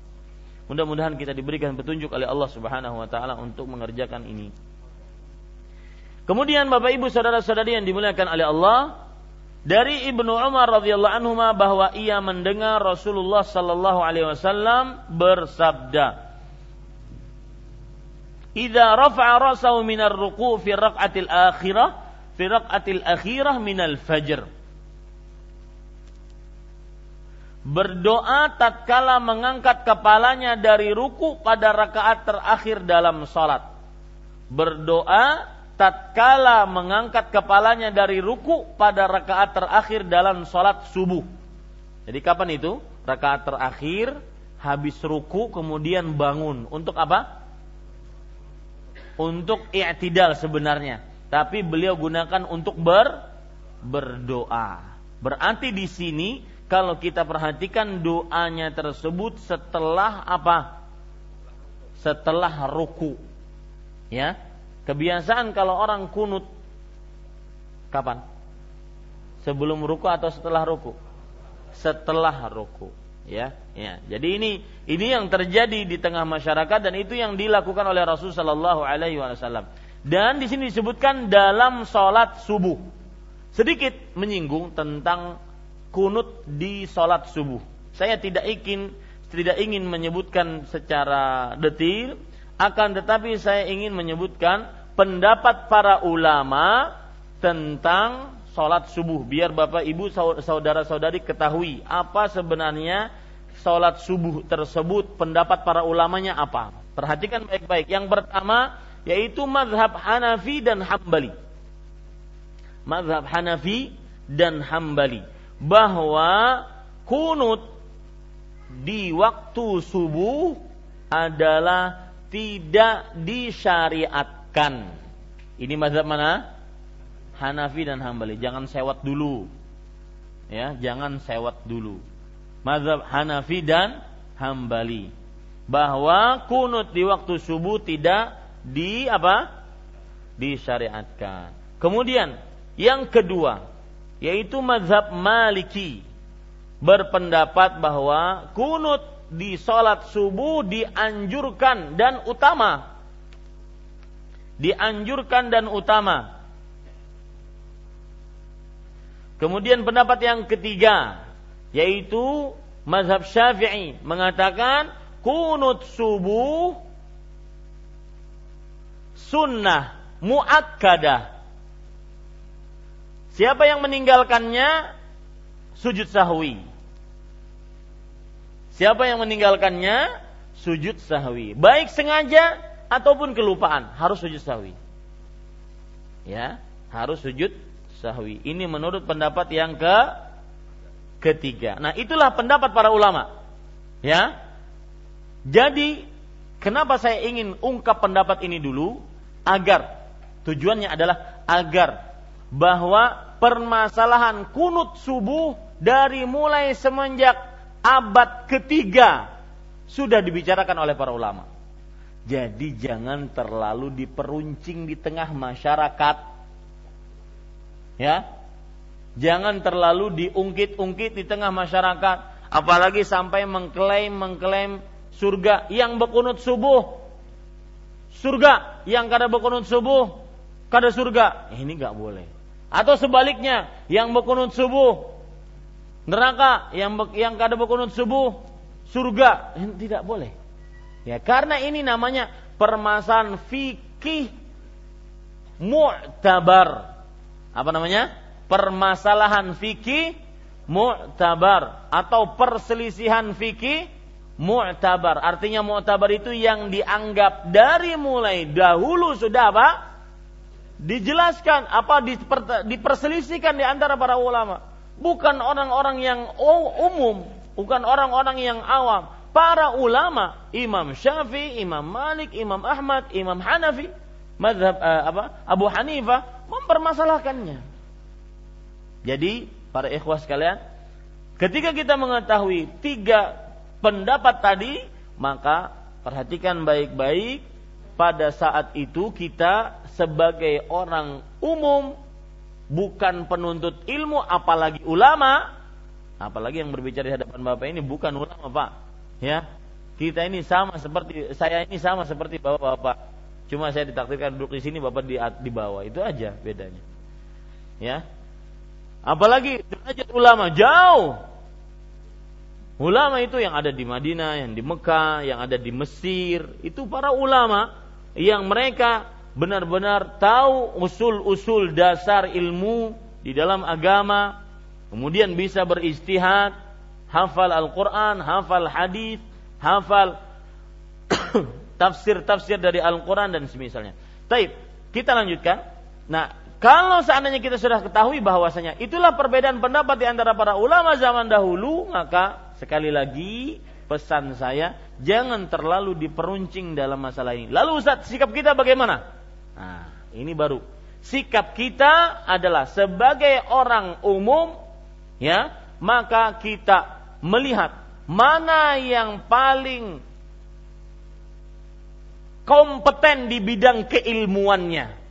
Mudah-mudahan kita diberikan petunjuk oleh Allah Subhanahu wa taala untuk mengerjakan ini. Kemudian Bapak Ibu saudara-saudari yang dimuliakan oleh Allah, dari Ibnu Umar radhiyallahu anhu bahwa ia mendengar Rasulullah sallallahu alaihi wasallam bersabda Idza rafa'a ra'sahu minar ruku' fi raq'atil akhirah fi raq'atil akhirah minal fajr berdoa tatkala mengangkat kepalanya dari ruku pada rakaat terakhir dalam salat. Berdoa tatkala mengangkat kepalanya dari ruku pada rakaat terakhir dalam salat subuh. Jadi kapan itu? Rakaat terakhir habis ruku kemudian bangun. Untuk apa? Untuk i'tidal sebenarnya. Tapi beliau gunakan untuk ber berdoa. Berarti di sini kalau kita perhatikan doanya tersebut setelah apa? Setelah ruku. Ya. Kebiasaan kalau orang kunut kapan? Sebelum ruku atau setelah ruku? Setelah ruku, ya. Ya. Jadi ini ini yang terjadi di tengah masyarakat dan itu yang dilakukan oleh Rasul sallallahu alaihi wasallam. Dan di sini disebutkan dalam sholat subuh. Sedikit menyinggung tentang kunut di sholat subuh. Saya tidak ingin tidak ingin menyebutkan secara detil, akan tetapi saya ingin menyebutkan pendapat para ulama tentang sholat subuh. Biar bapak ibu saudara saudari ketahui apa sebenarnya sholat subuh tersebut, pendapat para ulamanya apa. Perhatikan baik-baik. Yang pertama yaitu mazhab Hanafi dan Hambali. Mazhab Hanafi dan Hambali bahwa kunut di waktu subuh adalah tidak disyariatkan. Ini mazhab mana? Hanafi dan Hambali. Jangan sewat dulu. Ya, jangan sewat dulu. Mazhab Hanafi dan Hambali bahwa kunut di waktu subuh tidak di apa? disyariatkan. Kemudian yang kedua, yaitu mazhab Maliki berpendapat bahwa kunut di sholat subuh dianjurkan dan utama dianjurkan dan utama kemudian pendapat yang ketiga yaitu mazhab syafi'i mengatakan kunut subuh sunnah muakkadah Siapa yang meninggalkannya sujud sahwi. Siapa yang meninggalkannya sujud sahwi. Baik sengaja ataupun kelupaan harus sujud sahwi. Ya, harus sujud sahwi. Ini menurut pendapat yang ke ketiga. Nah, itulah pendapat para ulama. Ya. Jadi, kenapa saya ingin ungkap pendapat ini dulu agar tujuannya adalah agar bahwa permasalahan kunut subuh dari mulai semenjak abad ketiga sudah dibicarakan oleh para ulama. Jadi jangan terlalu diperuncing di tengah masyarakat. Ya. Jangan terlalu diungkit-ungkit di tengah masyarakat, apalagi sampai mengklaim-mengklaim surga yang berkunut subuh. Surga yang kada berkunut subuh, kada surga. Ini nggak boleh. Atau sebaliknya, yang berkunut subuh neraka, yang yang kada berkunut subuh surga. Ini tidak boleh. Ya, karena ini namanya permasalahan fikih mu'tabar. Apa namanya? Permasalahan fikih mu'tabar atau perselisihan fikih mu'tabar. Artinya mu'tabar itu yang dianggap dari mulai dahulu sudah apa? dijelaskan apa diperselisihkan di antara para ulama bukan orang-orang yang umum bukan orang-orang yang awam para ulama Imam Syafi'i Imam Malik Imam Ahmad Imam Hanafi madhab uh, apa Abu Hanifah mempermasalahkannya jadi para ikhwah sekalian ketika kita mengetahui tiga pendapat tadi maka perhatikan baik-baik pada saat itu kita sebagai orang umum bukan penuntut ilmu apalagi ulama apalagi yang berbicara di hadapan Bapak ini bukan ulama Pak. Ya kita ini sama seperti saya ini sama seperti Bapak-bapak. Cuma saya ditakdirkan duduk di sini Bapak di di bawah. Itu aja bedanya. Ya. Apalagi derajat ulama jauh. Ulama itu yang ada di Madinah, yang di Mekah, yang ada di Mesir, itu para ulama yang mereka benar-benar tahu usul-usul dasar ilmu di dalam agama, kemudian bisa beristihad, hafal Al-Quran, hafal hadis, hafal <coughs> tafsir-tafsir dari Al-Quran dan semisalnya. Taib, kita lanjutkan. Nah, kalau seandainya kita sudah ketahui bahwasanya itulah perbedaan pendapat di antara para ulama zaman dahulu, maka sekali lagi pesan saya jangan terlalu diperuncing dalam masalah ini. Lalu Ustaz, sikap kita bagaimana? Nah, ini baru. Sikap kita adalah sebagai orang umum ya, maka kita melihat mana yang paling kompeten di bidang keilmuannya.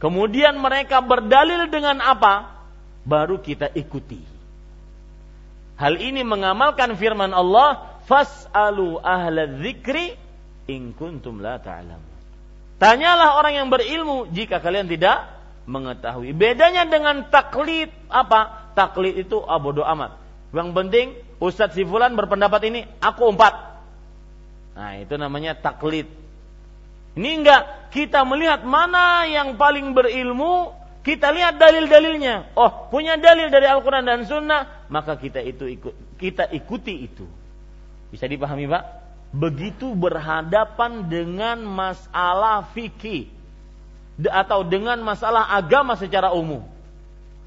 Kemudian mereka berdalil dengan apa? Baru kita ikuti. Hal ini mengamalkan firman Allah, "Fas'alu ahla dzikri in kuntum la ta'lamun." Tanyalah orang yang berilmu jika kalian tidak mengetahui. Bedanya dengan taklid apa? Taklid itu ah, amat. Yang penting Ustadz si Fulan berpendapat ini, aku empat. Nah itu namanya taklid. Ini enggak, kita melihat mana yang paling berilmu, kita lihat dalil-dalilnya. Oh, punya dalil dari Al-Quran dan Sunnah, maka kita itu ikut, kita ikuti itu. Bisa dipahami Pak? Begitu berhadapan dengan masalah fikih atau dengan masalah agama secara umum.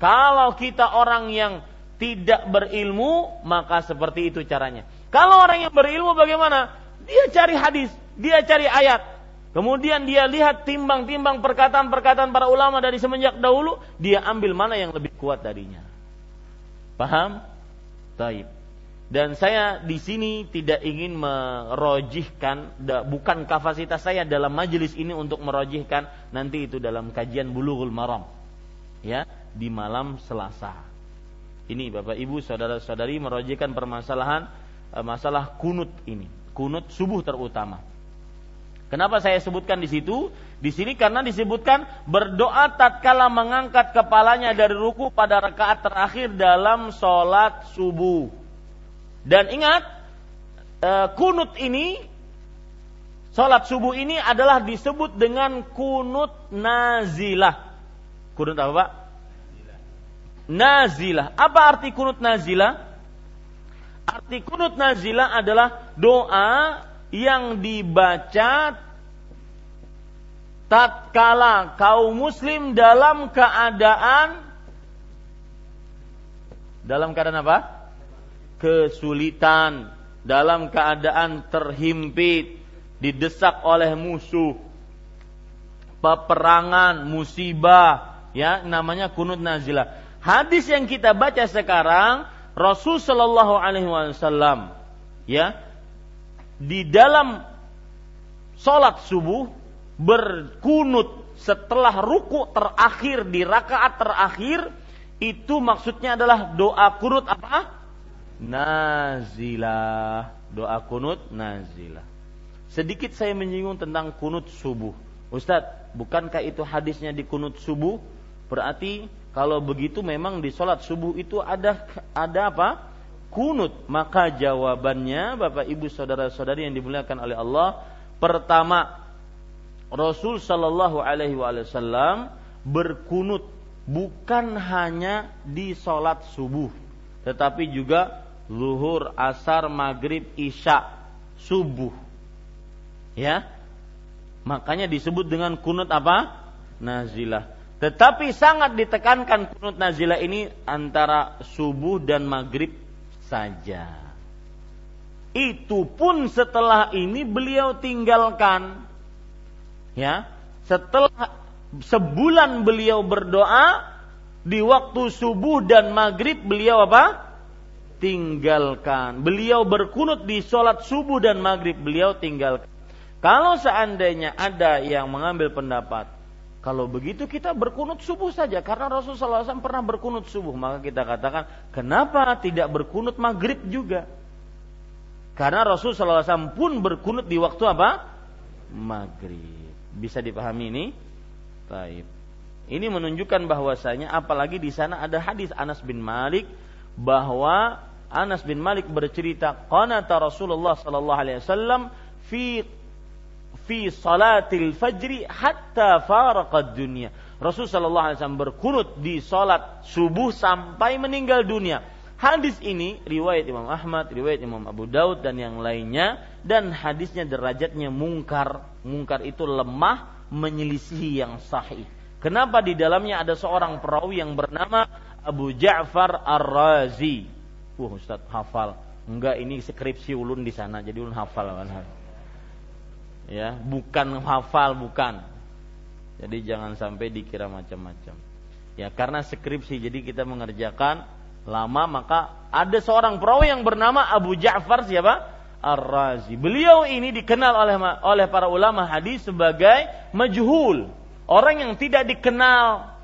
Kalau kita orang yang tidak berilmu, maka seperti itu caranya. Kalau orang yang berilmu bagaimana? Dia cari hadis, dia cari ayat. Kemudian dia lihat timbang-timbang perkataan-perkataan para ulama dari semenjak dahulu, dia ambil mana yang lebih kuat darinya. Paham? Taib. Dan saya di sini tidak ingin merojihkan, bukan kapasitas saya dalam majelis ini untuk merojihkan nanti itu dalam kajian bulughul maram. Ya, di malam Selasa. Ini Bapak Ibu saudara-saudari merojikan permasalahan eh, masalah kunut ini, kunut subuh terutama. Kenapa saya sebutkan di situ? Di sini karena disebutkan berdoa tatkala mengangkat kepalanya dari ruku pada rakaat terakhir dalam sholat subuh. Dan ingat, eh, kunut ini, sholat subuh ini adalah disebut dengan kunut nazilah. Kunut apa Pak? nazilah. Apa arti kunut nazilah? Arti kunut nazilah adalah doa yang dibaca tatkala kaum muslim dalam keadaan dalam keadaan apa? kesulitan, dalam keadaan terhimpit, didesak oleh musuh, peperangan, musibah, ya namanya kunut nazilah. Hadis yang kita baca sekarang Rasul Shallallahu Alaihi Wasallam ya di dalam sholat subuh berkunut setelah ruku terakhir di rakaat terakhir itu maksudnya adalah doa kunut apa? Nazilah. Doa kunut nazilah. Sedikit saya menyinggung tentang kunut subuh. Ustadz, bukankah itu hadisnya di kunut subuh? Berarti kalau begitu memang di sholat subuh itu ada ada apa? Kunut. Maka jawabannya Bapak Ibu saudara-saudari yang dimuliakan oleh Allah, pertama Rasul Shallallahu Alaihi Wasallam berkunut bukan hanya di sholat subuh, tetapi juga zuhur, asar, maghrib, isya, subuh. Ya, makanya disebut dengan kunut apa? Nazilah. Tetapi sangat ditekankan kunut nazilah ini antara subuh dan maghrib saja. Itu pun setelah ini beliau tinggalkan. Ya, setelah sebulan beliau berdoa di waktu subuh dan maghrib beliau apa? Tinggalkan. Beliau berkunut di sholat subuh dan maghrib beliau tinggalkan. Kalau seandainya ada yang mengambil pendapat kalau begitu kita berkunut subuh saja karena Rasulullah SAW pernah berkunut subuh maka kita katakan kenapa tidak berkunut maghrib juga? Karena Rasulullah SAW pun berkunut di waktu apa? Maghrib. Bisa dipahami ini? Baik. Ini menunjukkan bahwasanya apalagi di sana ada hadis Anas bin Malik bahwa Anas bin Malik bercerita qanata Rasulullah sallallahu alaihi wasallam fi fi salatil fajri hatta faraqad dunya. Rasul sallallahu alaihi wasallam berkunut di salat subuh sampai meninggal dunia. Hadis ini riwayat Imam Ahmad, riwayat Imam Abu Daud dan yang lainnya dan hadisnya derajatnya mungkar. Mungkar itu lemah menyelisihi yang sahih. Kenapa di dalamnya ada seorang perawi yang bernama Abu Ja'far Ar-Razi. Wah, Ustaz hafal. Enggak, ini skripsi ulun di sana, jadi ulun hafal kan. Ya, bukan hafal, bukan. Jadi jangan sampai dikira macam-macam. Ya, karena skripsi jadi kita mengerjakan lama maka ada seorang perawi yang bernama Abu Ja'far siapa? Ar-Razi. Beliau ini dikenal oleh oleh para ulama hadis sebagai majhul, Orang yang tidak dikenal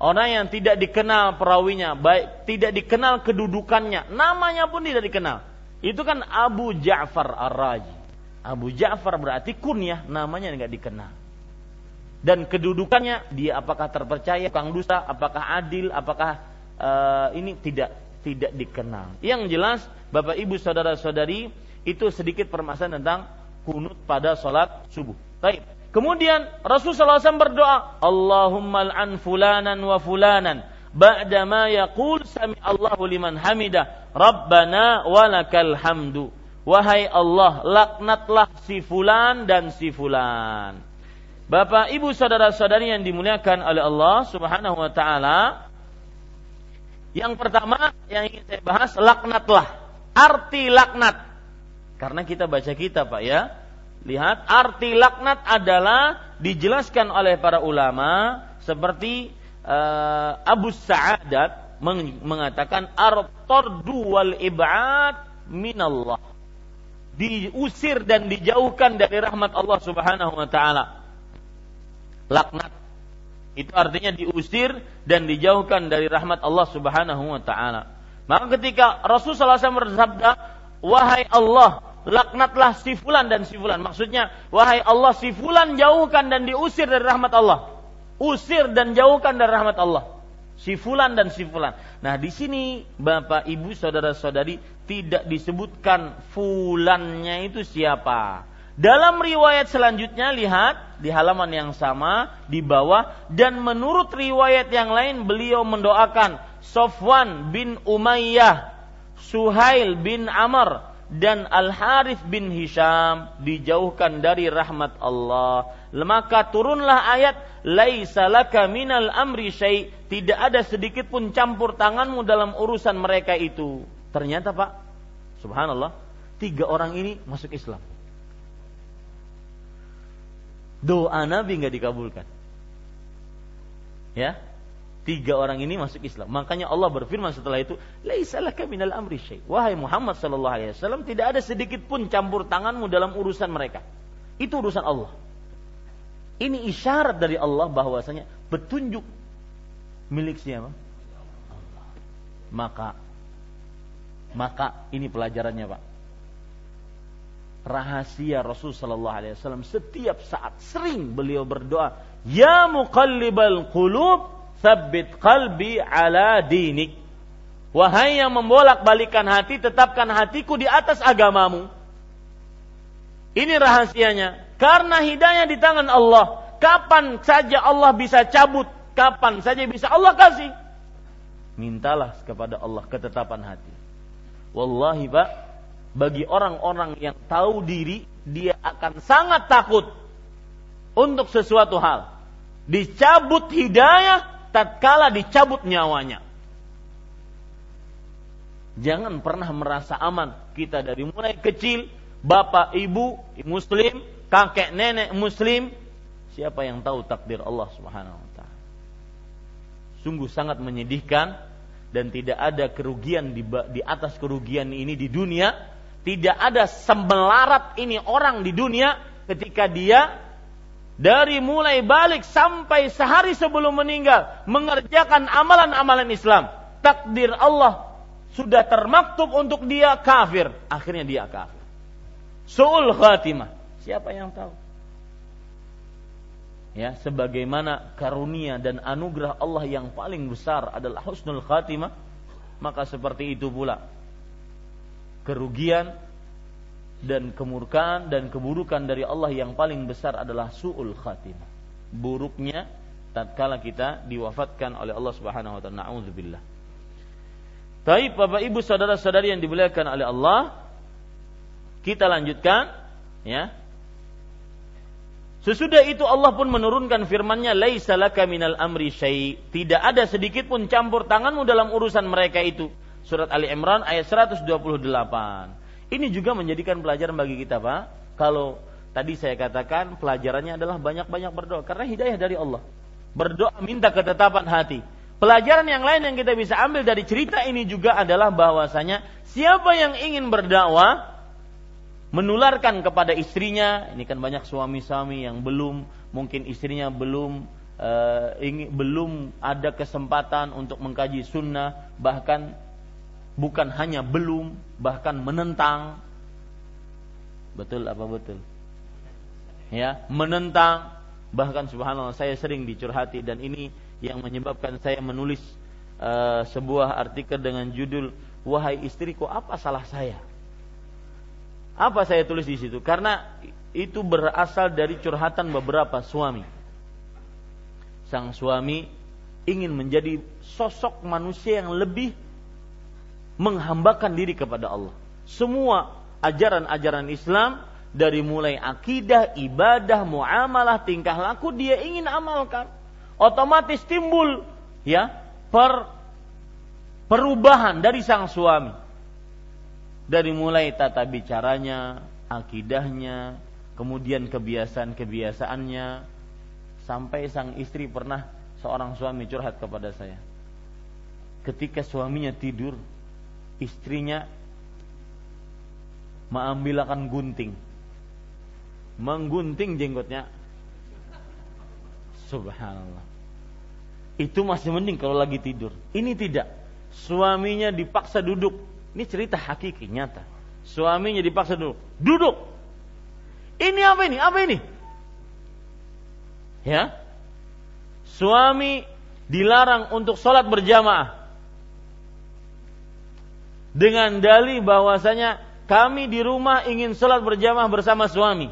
Orang yang tidak dikenal perawinya, baik tidak dikenal kedudukannya, namanya pun tidak dikenal. Itu kan Abu Ja'far Ar-Raji. Abu Ja'far berarti kunyah, namanya tidak dikenal. Dan kedudukannya dia apakah terpercaya, kang dusta, apakah adil, apakah uh, ini tidak tidak dikenal. Yang jelas Bapak Ibu saudara-saudari itu sedikit permasalahan tentang kunut pada sholat subuh. Baik. Kemudian Rasulullah SAW berdoa, Allahumma al'an fulanan wa fulanan ba'da ma yaqul sami Allahu liman hamidah Rabbana walakal hamdu. Wahai Allah, laknatlah si fulan dan si fulan. Bapak, Ibu, saudara-saudari yang dimuliakan oleh Allah Subhanahu wa taala, yang pertama yang ingin saya bahas laknatlah. Arti laknat. Karena kita baca kitab, Pak ya Lihat, arti laknat adalah dijelaskan oleh para ulama seperti uh, Abu Sa'adat mengatakan artordu wal ibad minallah. Diusir dan dijauhkan dari rahmat Allah Subhanahu wa taala. Laknat itu artinya diusir dan dijauhkan dari rahmat Allah Subhanahu wa taala. Maka ketika Rasulullah SAW bersabda, "Wahai Allah, laknatlah si fulan dan si fulan. Maksudnya, wahai Allah si fulan jauhkan dan diusir dari rahmat Allah. Usir dan jauhkan dari rahmat Allah. Si fulan dan si fulan. Nah, di sini Bapak, Ibu, saudara-saudari tidak disebutkan fulannya itu siapa. Dalam riwayat selanjutnya lihat di halaman yang sama di bawah dan menurut riwayat yang lain beliau mendoakan Sofwan bin Umayyah, Suhail bin Amr, dan Al Harith bin Hisham dijauhkan dari rahmat Allah. Maka turunlah ayat laisa laka minal amri syai tidak ada sedikit pun campur tanganmu dalam urusan mereka itu. Ternyata Pak, subhanallah, tiga orang ini masuk Islam. Doa Nabi nggak dikabulkan. Ya, Tiga orang ini masuk Islam. Makanya Allah berfirman setelah itu, "Laisalaka minal amri syai." Wahai Muhammad sallallahu alaihi wasallam, tidak ada sedikit pun campur tanganmu dalam urusan mereka. Itu urusan Allah. Ini isyarat dari Allah bahwasanya petunjuk milik siapa? Allah. Maka maka ini pelajarannya, Pak. Rahasia Rasul sallallahu alaihi wasallam setiap saat sering beliau berdoa, "Ya muqallibal qulub, Sabit qalbi ala dinik. Wahai yang membolak-balikan hati, tetapkan hatiku di atas agamamu. Ini rahasianya. Karena hidayah di tangan Allah. Kapan saja Allah bisa cabut, kapan saja bisa Allah kasih. Mintalah kepada Allah ketetapan hati. Wallahi Pak, bagi orang-orang yang tahu diri, dia akan sangat takut untuk sesuatu hal. Dicabut hidayah, tatkala dicabut nyawanya. Jangan pernah merasa aman. Kita dari mulai kecil, bapak, ibu, muslim, kakek, nenek, muslim, siapa yang tahu takdir Allah Subhanahu wa taala. Sungguh sangat menyedihkan dan tidak ada kerugian di, di atas kerugian ini di dunia, tidak ada sembelarat ini orang di dunia ketika dia dari mulai balik sampai sehari sebelum meninggal mengerjakan amalan-amalan Islam. Takdir Allah sudah termaktub untuk dia kafir. Akhirnya dia kafir. Suul khatimah. Siapa yang tahu ya sebagaimana karunia dan anugerah Allah yang paling besar adalah husnul khatimah maka seperti itu pula. Kerugian dan kemurkaan dan keburukan dari Allah yang paling besar adalah suul khatimah. Buruknya tatkala kita diwafatkan oleh Allah Subhanahu wa taala. Naudzubillah. Baik Bapak Ibu saudara-saudari yang dimuliakan oleh Allah, kita lanjutkan ya. Sesudah itu Allah pun menurunkan firman-Nya, "Laisa laka minal amri syai." Tidak ada sedikit pun campur tanganmu dalam urusan mereka itu. Surat Ali Imran ayat 128. Ini juga menjadikan pelajaran bagi kita, Pak. Kalau tadi saya katakan pelajarannya adalah banyak-banyak berdoa karena hidayah dari Allah. Berdoa minta ketetapan hati. Pelajaran yang lain yang kita bisa ambil dari cerita ini juga adalah bahwasanya siapa yang ingin berdakwah menularkan kepada istrinya. Ini kan banyak suami-suami yang belum mungkin istrinya belum uh, ingin belum ada kesempatan untuk mengkaji sunnah bahkan bukan hanya belum bahkan menentang. Betul apa betul? Ya menentang. Bahkan subhanallah saya sering dicurhati dan ini yang menyebabkan saya menulis uh, sebuah artikel dengan judul wahai istriku apa salah saya apa saya tulis di situ? Karena itu berasal dari curhatan beberapa suami. Sang suami ingin menjadi sosok manusia yang lebih menghambakan diri kepada Allah. Semua ajaran-ajaran Islam dari mulai akidah, ibadah, muamalah, tingkah laku dia ingin amalkan. Otomatis timbul ya per perubahan dari sang suami dari mulai tata bicaranya, akidahnya, kemudian kebiasaan-kebiasaannya, sampai sang istri pernah seorang suami curhat kepada saya. Ketika suaminya tidur, istrinya mengambilkan gunting, menggunting jenggotnya. Subhanallah. Itu masih mending kalau lagi tidur. Ini tidak. Suaminya dipaksa duduk ini cerita hakiki nyata. Suaminya dipaksa dulu, duduk. Ini apa ini? Apa ini? Ya. Suami dilarang untuk sholat berjamaah. Dengan dalih bahwasanya kami di rumah ingin sholat berjamaah bersama suami.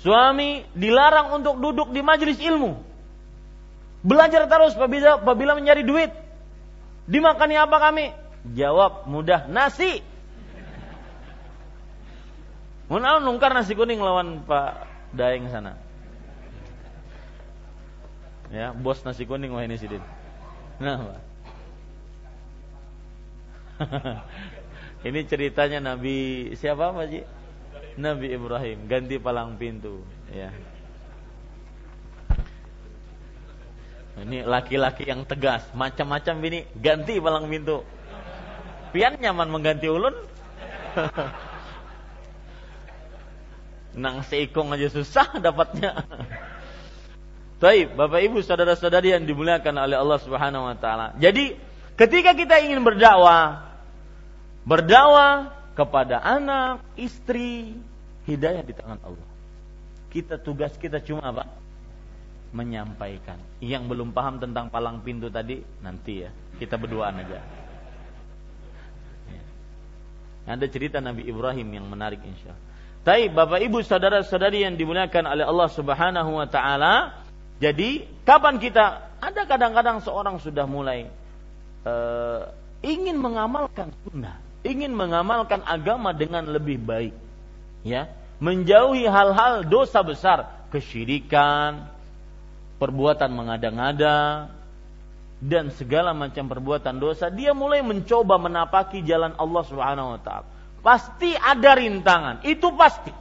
Suami dilarang untuk duduk di majelis ilmu. Belajar terus apabila, apabila mencari duit. Dimakani apa kami? Jawab mudah nasi. Mau nungkar nasi kuning lawan Pak Daeng sana. Ya, bos nasi kuning wah ini sidin. Nah, <laughs> ini ceritanya Nabi siapa Pak Ji? Nabi Ibrahim ganti palang pintu, ya. Ini laki-laki yang tegas, macam-macam ini ganti palang pintu pian nyaman mengganti ulun <laughs> nang seikong aja susah dapatnya Baik, Bapak Ibu saudara-saudari yang dimuliakan oleh Allah Subhanahu wa taala. Jadi, ketika kita ingin berdakwah, berdakwah kepada anak, istri, hidayah di tangan Allah. Kita tugas kita cuma apa? Menyampaikan. Yang belum paham tentang palang pintu tadi nanti ya, kita berduaan aja. Ada cerita Nabi Ibrahim yang menarik insya Allah. Tapi Bapak Ibu saudara-saudari yang dimuliakan oleh Allah Subhanahu wa taala, jadi kapan kita ada kadang-kadang seorang sudah mulai uh, ingin mengamalkan sunnah, ingin mengamalkan agama dengan lebih baik, ya, menjauhi hal-hal dosa besar, kesyirikan, perbuatan mengada-ngada, dan segala macam perbuatan dosa, dia mulai mencoba menapaki jalan Allah Subhanahu wa taala. Pasti ada rintangan, itu pasti.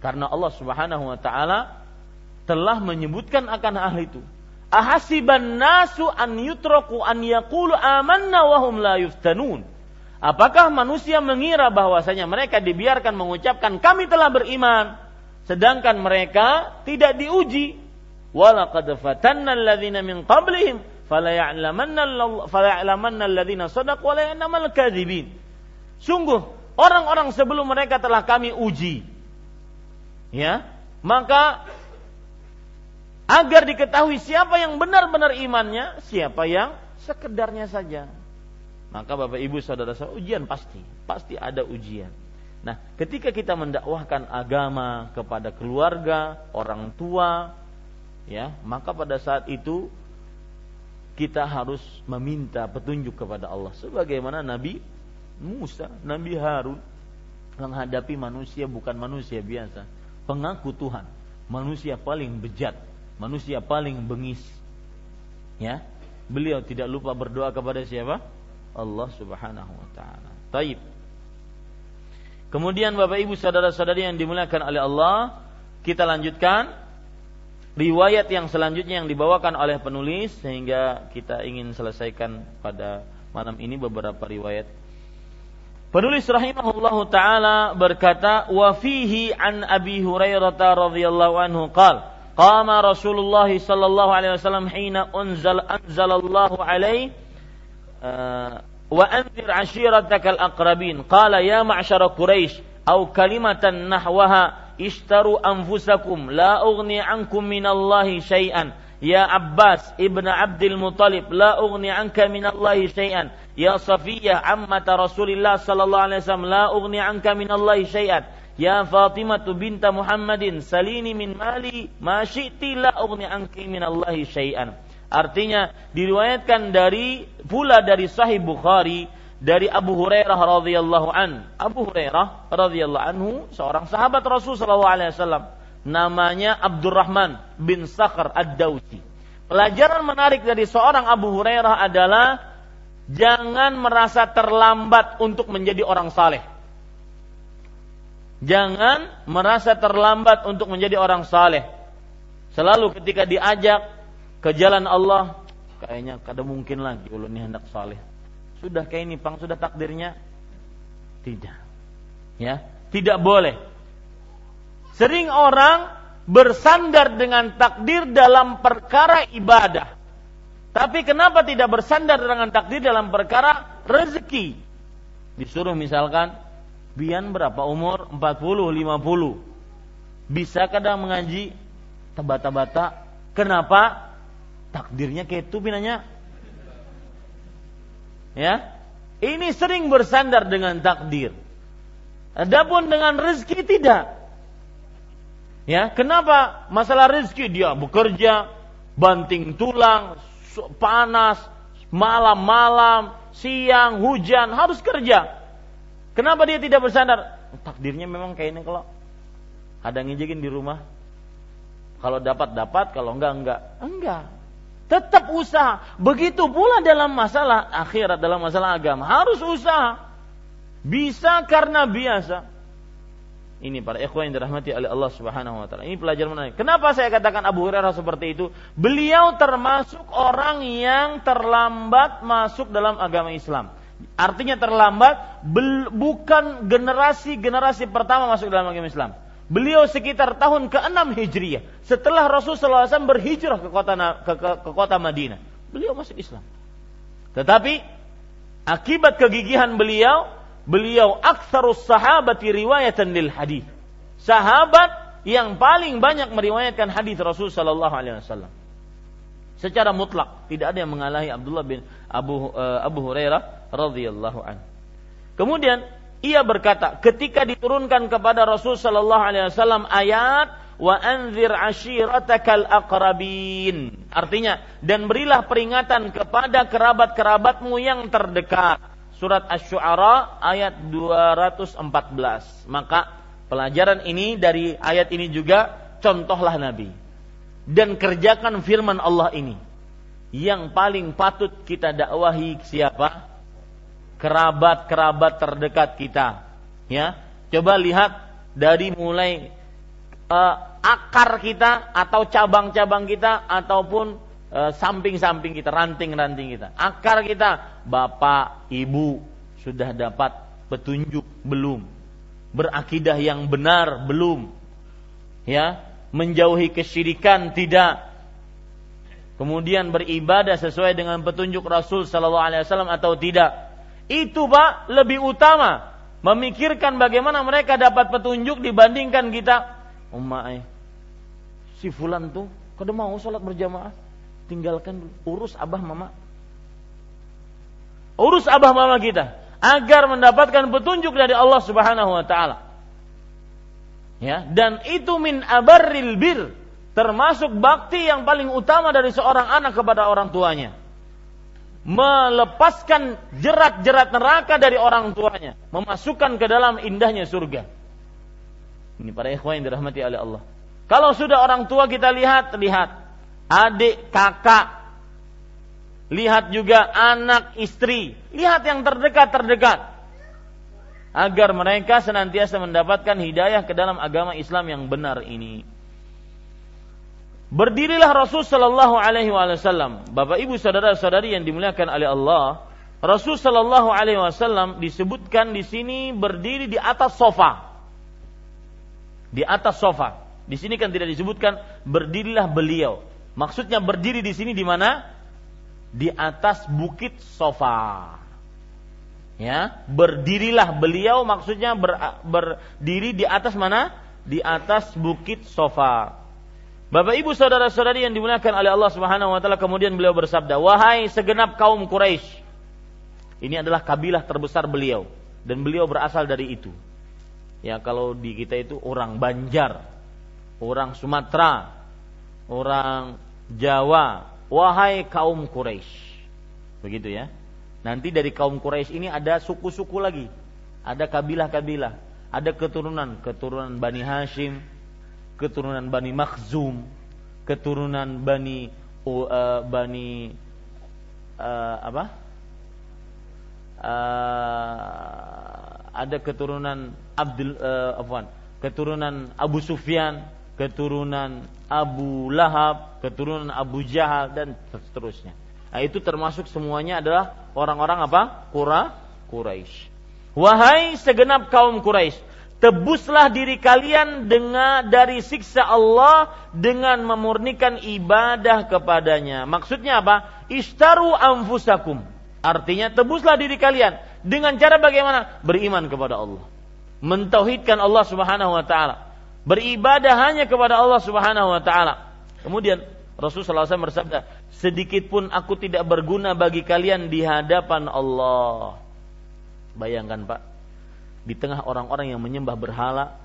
Karena Allah Subhanahu wa taala telah menyebutkan akan hal itu. Ahasiban nasu an yutraku an yaqulu amanna wa hum la yuftanun. Apakah manusia mengira bahwasanya mereka dibiarkan mengucapkan kami telah beriman sedangkan mereka tidak diuji? Walaqad fatanna alladziina min qablihim falaya'lamanna alladziina sadaqu wa la kadzibin. Sungguh orang-orang sebelum mereka telah kami uji. Ya, maka agar diketahui siapa yang benar-benar imannya, siapa yang sekedarnya saja. Maka Bapak Ibu Saudara saudara ujian pasti, pasti ada ujian. Nah, ketika kita mendakwahkan agama kepada keluarga, orang tua, ya, maka pada saat itu kita harus meminta petunjuk kepada Allah sebagaimana Nabi Musa, Nabi Harun menghadapi manusia bukan manusia biasa, pengaku Tuhan, manusia paling bejat, manusia paling bengis. Ya. Beliau tidak lupa berdoa kepada siapa? Allah Subhanahu wa taala. Taib. Kemudian Bapak Ibu saudara-saudari yang dimuliakan oleh Allah, kita lanjutkan riwayat yang selanjutnya yang dibawakan oleh penulis sehingga kita ingin selesaikan pada malam ini beberapa riwayat. Penulis rahimahullahu taala berkata wa fihi an Abi Hurairah radhiyallahu anhu qala qama Rasulullah sallallahu alaihi wasallam hina unzal anzalallahu alaihi uh, wa anzir ashiratakal aqrabin qala ya ma'syara quraish au kalimatan nahwaha ishtaru anfusakum la ughni ankum minallahi syai'an. Ya Abbas ibn Abdul Muttalib la ughni anka minallahi syai'an. Ya Safiyah ammata Rasulillah sallallahu alaihi wasallam la ughni anka minallahi syai'an. Ya Fatimah binta Muhammadin salini min mali ma syi'ti la ughni anki minallahi syai'an. Artinya diriwayatkan dari pula dari Sahih Bukhari dari Abu Hurairah radhiyallahu an. Abu Hurairah radhiyallahu anhu seorang sahabat Rasul sallallahu alaihi wasallam namanya Abdurrahman bin Sakhr Ad-Dausi. Pelajaran menarik dari seorang Abu Hurairah adalah jangan merasa terlambat untuk menjadi orang saleh. Jangan merasa terlambat untuk menjadi orang saleh. Selalu ketika diajak ke jalan Allah kayaknya kada mungkin lagi ulun ini hendak saleh sudah kayak ini pang sudah takdirnya? Tidak. Ya tidak boleh. Sering orang bersandar dengan takdir dalam perkara ibadah. Tapi kenapa tidak bersandar dengan takdir dalam perkara rezeki? Disuruh misalkan Bian berapa umur? 40 50 bisa kadang mengaji? Tabata-bata kenapa? Takdirnya kayak itu binanya. Ya. Ini sering bersandar dengan takdir. Adapun dengan rezeki tidak. Ya, kenapa masalah rezeki dia bekerja banting tulang, panas, malam-malam, siang, hujan harus kerja. Kenapa dia tidak bersandar? Takdirnya memang kayak ini kalau ada ngejekin di rumah. Kalau dapat dapat, kalau enggak enggak. Enggak. Tetap usaha. Begitu pula dalam masalah akhirat, dalam masalah agama. Harus usaha. Bisa karena biasa. Ini para ikhwan yang dirahmati oleh Allah Subhanahu wa taala. Ini pelajaran menarik. Kenapa saya katakan Abu Hurairah seperti itu? Beliau termasuk orang yang terlambat masuk dalam agama Islam. Artinya terlambat bukan generasi-generasi pertama masuk dalam agama Islam. Beliau sekitar tahun ke-6 Hijriah. Setelah Rasulullah SAW berhijrah ke kota, ke, ke, ke kota Madinah. Beliau masuk Islam. Tetapi akibat kegigihan beliau, beliau aktsarus sahabati riwayatan lil hadis. Sahabat yang paling banyak meriwayatkan hadis Rasul sallallahu alaihi wasallam. Secara mutlak tidak ada yang mengalahi Abdullah bin Abu uh, Abu Hurairah radhiyallahu an. Kemudian ia berkata ketika diturunkan kepada Rasul sallallahu alaihi wasallam ayat wa anzir ashiratakal aqrabin. Artinya dan berilah peringatan kepada kerabat-kerabatmu yang terdekat. Surat asy-syu'ara ayat 214 maka pelajaran ini dari ayat ini juga contohlah nabi. Dan kerjakan firman Allah ini. Yang paling patut kita dakwahi siapa kerabat-kerabat terdekat kita. Ya, coba lihat dari mulai uh, akar kita atau cabang-cabang kita ataupun uh, samping-samping kita, ranting-ranting kita. Akar kita, bapak, ibu sudah dapat petunjuk belum? Berakidah yang benar belum? Ya, menjauhi kesyirikan tidak? Kemudian beribadah sesuai dengan petunjuk Rasul Sallallahu Alaihi Wasallam atau tidak? Itu Pak lebih utama memikirkan bagaimana mereka dapat petunjuk dibandingkan kita. Ummai, si fulan tuh Kalau mau sholat berjamaah, tinggalkan. Urus abah mama. Urus abah mama kita agar mendapatkan petunjuk dari Allah Subhanahu wa taala. Ya, dan itu min abarril bir, termasuk bakti yang paling utama dari seorang anak kepada orang tuanya. Melepaskan jerat-jerat neraka dari orang tuanya, memasukkan ke dalam indahnya surga. Ini para ikhwan yang dirahmati oleh Allah. Kalau sudah orang tua kita lihat, lihat adik, kakak, lihat juga anak, istri, lihat yang terdekat-terdekat agar mereka senantiasa mendapatkan hidayah ke dalam agama Islam yang benar ini. Berdirilah Rasul Shallallahu Alaihi Wasallam, Bapak Ibu saudara-saudari yang dimuliakan oleh Allah. Rasul Shallallahu Alaihi Wasallam disebutkan di sini berdiri di atas sofa, di atas sofa. Di sini kan tidak disebutkan berdirilah beliau. Maksudnya berdiri di sini di mana? Di atas bukit sofa. Ya, berdirilah beliau maksudnya ber, berdiri di atas mana? Di atas bukit sofa. Bapak Ibu saudara-saudari yang dimuliakan oleh Allah Subhanahu wa taala kemudian beliau bersabda, "Wahai segenap kaum Quraisy." Ini adalah kabilah terbesar beliau dan beliau berasal dari itu. Ya, kalau di kita itu orang Banjar, orang Sumatera, orang Jawa, wahai kaum Quraisy. Begitu ya. Nanti dari kaum Quraisy ini ada suku-suku lagi, ada kabilah-kabilah, ada keturunan, keturunan Bani Hashim, keturunan Bani Makhzum, keturunan Bani uh, Bani uh, apa? Uh, ada keturunan Abdul uh, Afwan, keturunan Abu Sufyan, keturunan Abu Lahab, keturunan Abu Jahal dan seterusnya. Nah, itu termasuk semuanya adalah orang-orang apa? Qura Quraisy. Wahai segenap kaum Quraisy, tebuslah diri kalian dengan dari siksa Allah dengan memurnikan ibadah kepadanya. Maksudnya apa? Istaru anfusakum. Artinya tebuslah diri kalian dengan cara bagaimana? Beriman kepada Allah. Mentauhidkan Allah Subhanahu wa taala beribadah hanya kepada Allah Subhanahu wa taala. Kemudian Rasulullah SAW bersabda, sedikit pun aku tidak berguna bagi kalian di hadapan Allah. Bayangkan Pak, di tengah orang-orang yang menyembah berhala,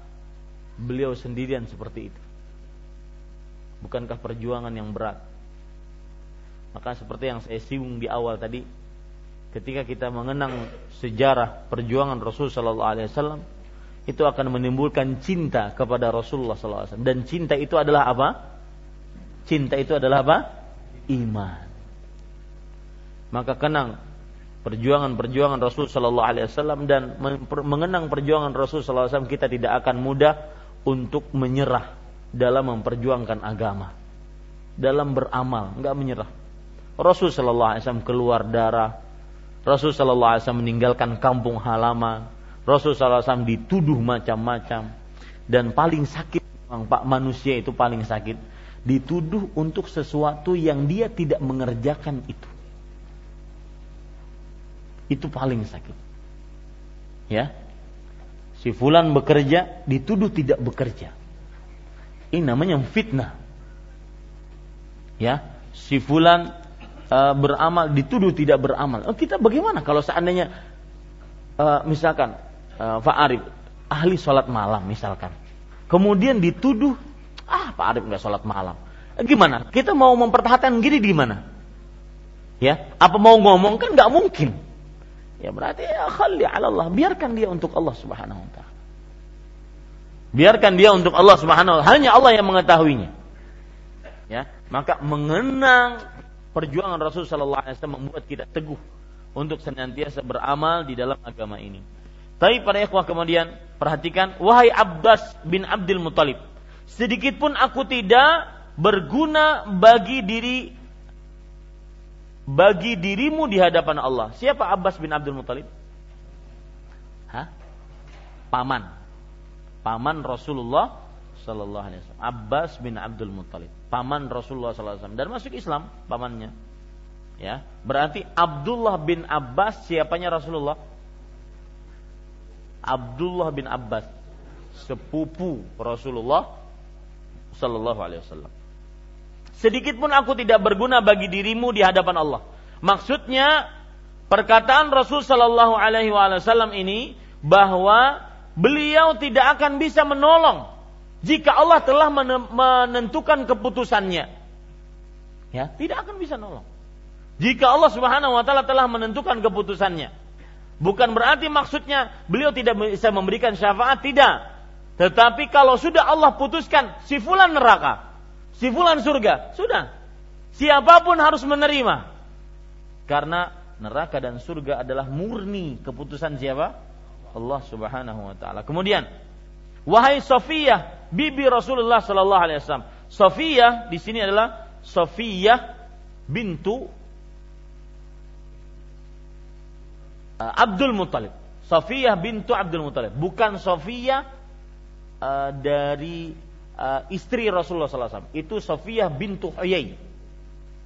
beliau sendirian seperti itu. Bukankah perjuangan yang berat? Maka seperti yang saya singgung di awal tadi, ketika kita mengenang sejarah perjuangan Rasul Sallallahu Alaihi Wasallam, itu akan menimbulkan cinta kepada Rasulullah SAW. Dan cinta itu adalah apa? Cinta itu adalah apa? Iman. Maka kenang perjuangan-perjuangan Rasul Sallallahu Alaihi Wasallam dan mengenang perjuangan Rasul Sallallahu Alaihi Wasallam kita tidak akan mudah untuk menyerah dalam memperjuangkan agama, dalam beramal, enggak menyerah. Rasul Sallallahu Alaihi Wasallam keluar darah, Rasul Sallallahu Alaihi Wasallam meninggalkan kampung halaman, Rasulullah SAW dituduh macam-macam dan paling sakit Pak manusia itu paling sakit dituduh untuk sesuatu yang dia tidak mengerjakan itu. Itu paling sakit. Ya. Si fulan bekerja dituduh tidak bekerja. Ini namanya fitnah. Ya, si fulan uh, beramal dituduh tidak beramal. Oh, kita bagaimana kalau seandainya uh, misalkan uh, Pak Arif ahli sholat malam misalkan. Kemudian dituduh, ah Pak Arif nggak sholat malam. Eh, gimana? Kita mau mempertahankan gini gimana? Ya, apa mau ngomong kan nggak mungkin. Ya berarti ya khalli Allah, biarkan dia untuk Allah Subhanahu wa taala. Biarkan dia untuk Allah Subhanahu wa taala, hanya Allah yang mengetahuinya. Ya, maka mengenang perjuangan Rasul sallallahu alaihi wasallam membuat kita teguh untuk senantiasa beramal di dalam agama ini. Tapi pada ikhwah kemudian perhatikan, wahai Abbas bin Abdul Muthalib, sedikit pun aku tidak berguna bagi diri bagi dirimu di hadapan Allah. Siapa Abbas bin Abdul Muthalib? Hah? Paman. Paman Rasulullah sallallahu alaihi wasallam. Abbas bin Abdul Muthalib, paman Rasulullah sallallahu alaihi wasallam dan masuk Islam pamannya. Ya, berarti Abdullah bin Abbas siapanya Rasulullah? Abdullah bin Abbas sepupu Rasulullah Sallallahu Alaihi Wasallam. Sedikit pun aku tidak berguna bagi dirimu di hadapan Allah. Maksudnya perkataan Rasul Shallallahu Alaihi Wasallam ini bahwa beliau tidak akan bisa menolong jika Allah telah menentukan keputusannya. Ya, tidak akan bisa nolong. Jika Allah Subhanahu wa taala telah menentukan keputusannya. Bukan berarti maksudnya beliau tidak bisa memberikan syafaat, tidak. Tetapi kalau sudah Allah putuskan si fulan neraka, si fulan surga, sudah. Siapa pun harus menerima. Karena neraka dan surga adalah murni keputusan siapa? Allah Subhanahu wa taala. Kemudian, wahai Sofiyah, bibi Rasulullah sallallahu alaihi wasallam. Sofiyah di sini adalah bintu uh, Abdul Muthalib. Sofiyah bintu Abdul Muthalib, bukan Sofiyah uh, dari uh, istri Rasulullah SAW. Itu Sofiyah bintu Huyai.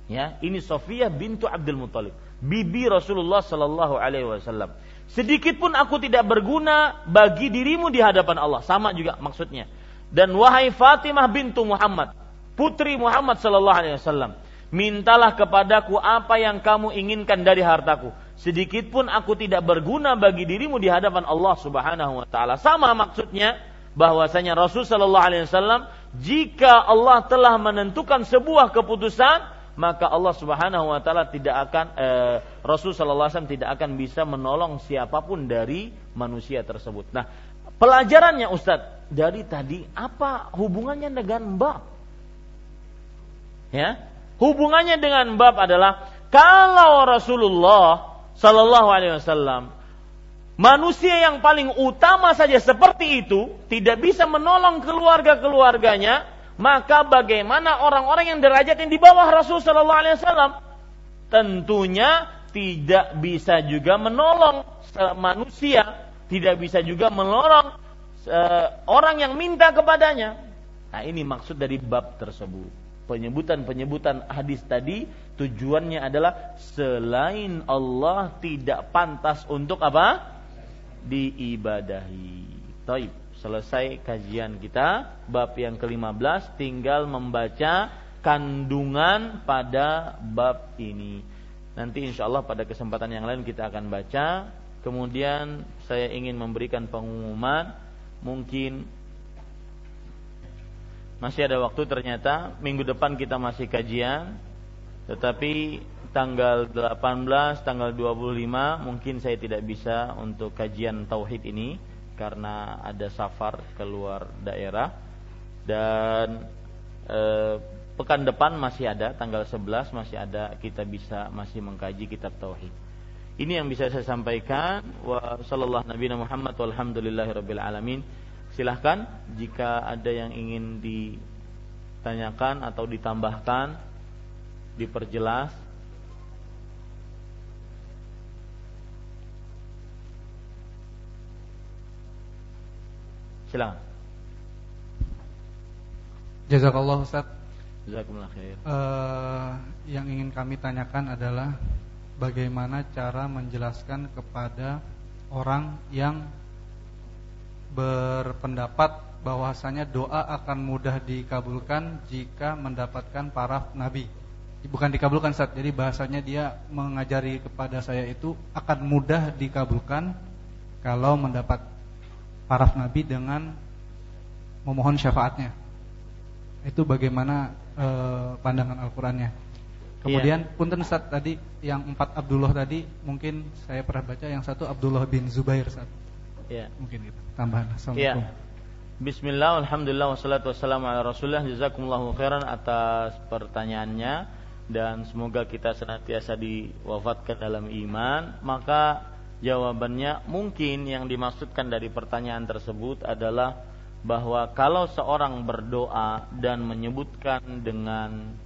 Ya, ini Sofiyah bintu Abdul Muthalib, bibi Rasulullah Sallallahu Alaihi Wasallam. Sedikit pun aku tidak berguna bagi dirimu di hadapan Allah. Sama juga maksudnya. Dan wahai Fatimah bintu Muhammad, putri Muhammad sallallahu alaihi wasallam, mintalah kepadaku apa yang kamu inginkan dari hartaku. Sedikit pun aku tidak berguna bagi dirimu di hadapan Allah Subhanahu wa taala. Sama maksudnya bahwasanya Rasul sallallahu alaihi wasallam jika Allah telah menentukan sebuah keputusan maka Allah Subhanahu wa taala tidak akan eh, Rasul sallallahu alaihi wasallam tidak akan bisa menolong siapa pun dari manusia tersebut. Nah, pelajarannya Ustadz dari tadi apa hubungannya dengan bab? Ya, hubungannya dengan bab adalah kalau Rasulullah sallallahu alaihi wasallam manusia yang paling utama saja seperti itu tidak bisa menolong keluarga-keluarganya, maka bagaimana orang-orang yang derajat yang di bawah Rasul Sallallahu Alaihi Wasallam tentunya tidak bisa juga menolong manusia, tidak bisa juga menolong orang yang minta kepadanya. Nah ini maksud dari bab tersebut. Penyebutan-penyebutan hadis tadi tujuannya adalah selain Allah tidak pantas untuk apa? Diibadahi. Taib selesai kajian kita bab yang ke-15 tinggal membaca kandungan pada bab ini. Nanti insya Allah pada kesempatan yang lain kita akan baca. Kemudian saya ingin memberikan pengumuman mungkin masih ada waktu ternyata minggu depan kita masih kajian tetapi tanggal 18, tanggal 25 mungkin saya tidak bisa untuk kajian tauhid ini karena ada safar keluar daerah dan e, pekan depan masih ada tanggal 11 masih ada kita bisa masih mengkaji kitab tauhid. Ini yang bisa saya sampaikan wa sallallahu nabi Muhammad walhamdulillahirabbil alamin. Silahkan jika ada yang ingin ditanyakan atau ditambahkan diperjelas Silakan. Jazakallah Ustaz. Jazakumullah khair. Uh, yang ingin kami tanyakan adalah bagaimana cara menjelaskan kepada orang yang berpendapat bahwasanya doa akan mudah dikabulkan jika mendapatkan para nabi. Bukan dikabulkan Ustaz. Jadi bahasanya dia mengajari kepada saya itu akan mudah dikabulkan kalau mendapat para nabi dengan memohon syafaatnya. Itu bagaimana e, pandangan Al-Qur'annya. Kemudian yeah. punten Ustaz tadi yang empat Abdullah tadi mungkin saya pernah baca yang satu Abdullah bin Zubair Ustaz. Iya. Yeah. Mungkin itu tambahan. Assalamualaikum. Yeah. Bismillah, alhamdulillah, wassalatu wassalamu ala rasulullah Jazakumullahu khairan atas pertanyaannya Dan semoga kita senantiasa diwafatkan dalam iman Maka Jawabannya mungkin yang dimaksudkan dari pertanyaan tersebut adalah bahwa kalau seorang berdoa dan menyebutkan dengan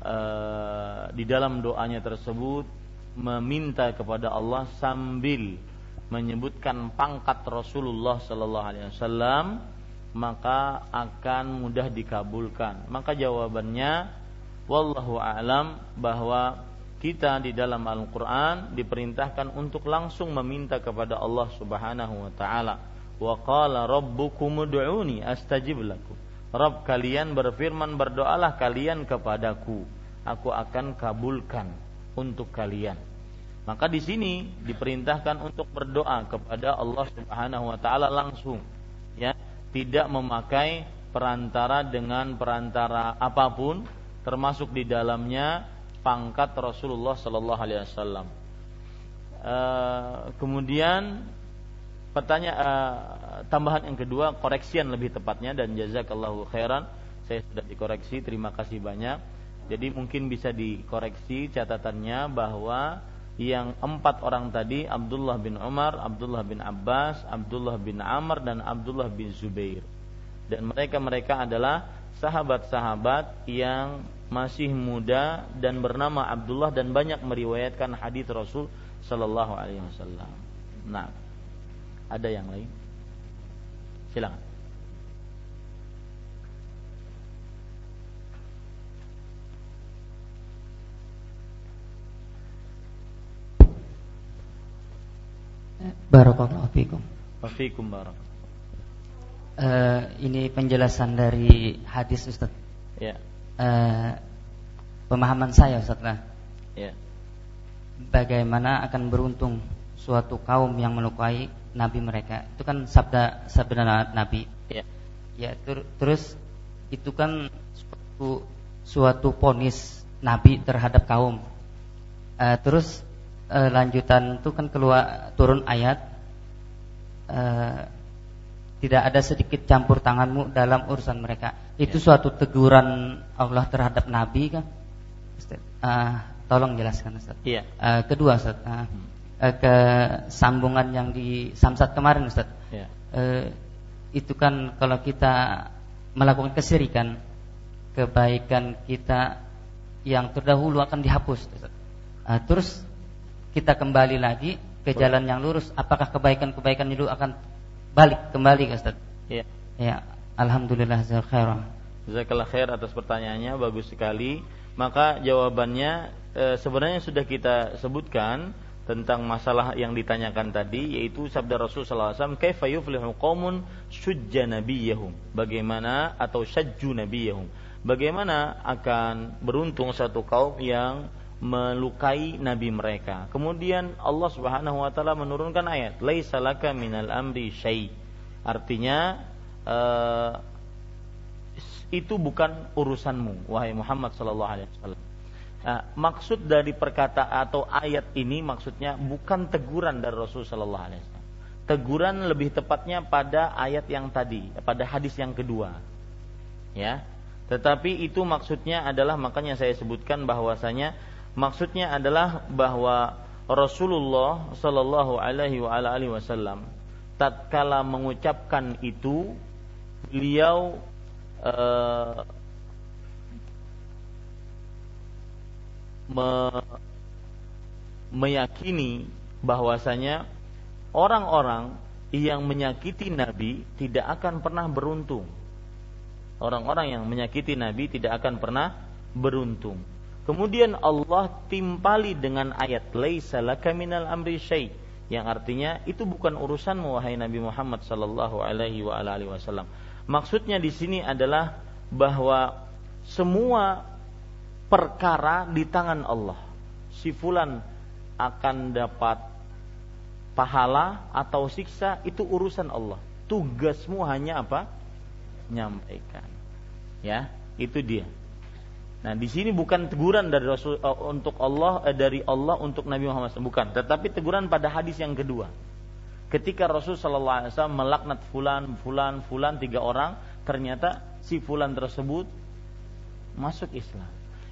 uh, di dalam doanya tersebut meminta kepada Allah sambil menyebutkan pangkat Rasulullah Sallallahu Alaihi Wasallam maka akan mudah dikabulkan. Maka jawabannya wallahu a'lam bahwa kita di dalam Al-Qur'an diperintahkan untuk langsung meminta kepada Allah Subhanahu wa taala. Wa qala rabbukum ud'uni astajib lakum. Rob kalian berfirman berdoalah kalian kepadaku, aku akan kabulkan untuk kalian. Maka di sini diperintahkan untuk berdoa kepada Allah Subhanahu wa taala langsung. Ya, tidak memakai perantara dengan perantara apa pun termasuk di dalamnya pangkat Rasulullah sallallahu alaihi wasallam. Uh, kemudian pertanyaan uh, tambahan yang kedua koreksian lebih tepatnya dan jazakallahu khairan saya sudah dikoreksi terima kasih banyak jadi mungkin bisa dikoreksi catatannya bahwa yang empat orang tadi Abdullah bin Umar, Abdullah bin Abbas, Abdullah bin Amr dan Abdullah bin Zubair. Dan mereka-mereka adalah sahabat-sahabat yang masih muda dan bernama Abdullah dan banyak meriwayatkan hadis Rasul sallallahu alaihi wasallam. Nah, ada yang lain? Silakan. Barakallahu fikum. Wafikum barak. Uh, ini penjelasan dari hadis Ustaz. Ya. Uh, pemahaman saya Ustaz lah. Ya. Bagaimana akan beruntung suatu kaum yang melukai nabi mereka. Itu kan sabda sabda Nabi. Ya. Ya, ter terus itu kan suatu suatu ponis nabi terhadap kaum. Uh, terus uh, lanjutan itu kan keluar turun ayat uh, tidak ada sedikit campur tanganmu dalam urusan mereka. Itu ya. suatu teguran Allah terhadap Nabi kan? Uh, tolong jelaskan Ustaz. Iya. Uh, kedua Ustaz, uh, uh, ke sambungan yang di Samsat kemarin Ustaz. Ya. Uh, itu kan kalau kita melakukan kesirikan, kebaikan kita yang terdahulu akan dihapus. Ustaz. Uh, terus kita kembali lagi ke jalan yang lurus, apakah kebaikan-kebaikan itu akan balik kembali Ustaz? Ya. Ya, alhamdulillah jazakallah Jazakallah khair atas pertanyaannya, bagus sekali. Maka jawabannya e, sebenarnya sudah kita sebutkan tentang masalah yang ditanyakan tadi yaitu sabda Rasul sallallahu alaihi wasallam kaifa yuflihu qaumun syujja nabiyahum bagaimana atau syajju nabiyahum bagaimana akan beruntung satu kaum yang melukai nabi mereka. Kemudian Allah Subhanahu wa taala menurunkan ayat, "Laisa laka minal amri syai." Artinya uh, itu bukan urusanmu wahai Muhammad sallallahu alaihi wasallam. Nah, maksud dari perkata atau ayat ini maksudnya bukan teguran dari Rasul sallallahu alaihi wasallam. Teguran lebih tepatnya pada ayat yang tadi, pada hadis yang kedua. Ya. Tetapi itu maksudnya adalah makanya saya sebutkan bahwasanya Maksudnya adalah bahwa Rasulullah Shallallahu Alaihi Wasallam tatkala mengucapkan itu beliau uh, me meyakini bahwasanya orang-orang yang menyakiti Nabi tidak akan pernah beruntung. Orang-orang yang menyakiti Nabi tidak akan pernah beruntung. Kemudian Allah timpali dengan ayat laisa laka minal amri syai yang artinya itu bukan urusan wahai Nabi Muhammad sallallahu alaihi wa alihi wasallam. Maksudnya di sini adalah bahwa semua perkara di tangan Allah. Si fulan akan dapat pahala atau siksa itu urusan Allah. Tugasmu hanya apa? Nyampaikan. Ya, itu dia. Nah, di sini bukan teguran dari Rasul uh, untuk Allah uh, dari Allah untuk Nabi Muhammad SAW, bukan, tetapi teguran pada hadis yang kedua. Ketika Rasul Shallallahu Alaihi Wasallam melaknat fulan, fulan, fulan tiga orang, ternyata si fulan tersebut masuk Islam.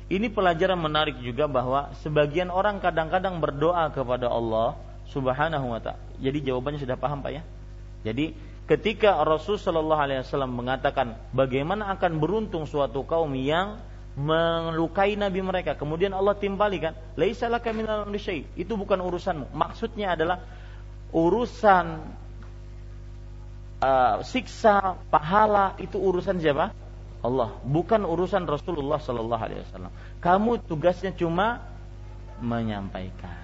Ini pelajaran menarik juga bahwa sebagian orang kadang-kadang berdoa kepada Allah Subhanahu wa taala. Jadi jawabannya sudah paham Pak ya? Jadi ketika Rasul Shallallahu alaihi wasallam mengatakan bagaimana akan beruntung suatu kaum yang melukai nabi mereka. Kemudian Allah timpali kan, "Laisa laka minal Itu bukan urusanmu. Maksudnya adalah urusan uh, siksa, pahala itu urusan siapa? Allah, bukan urusan Rasulullah sallallahu alaihi wasallam. Kamu tugasnya cuma menyampaikan.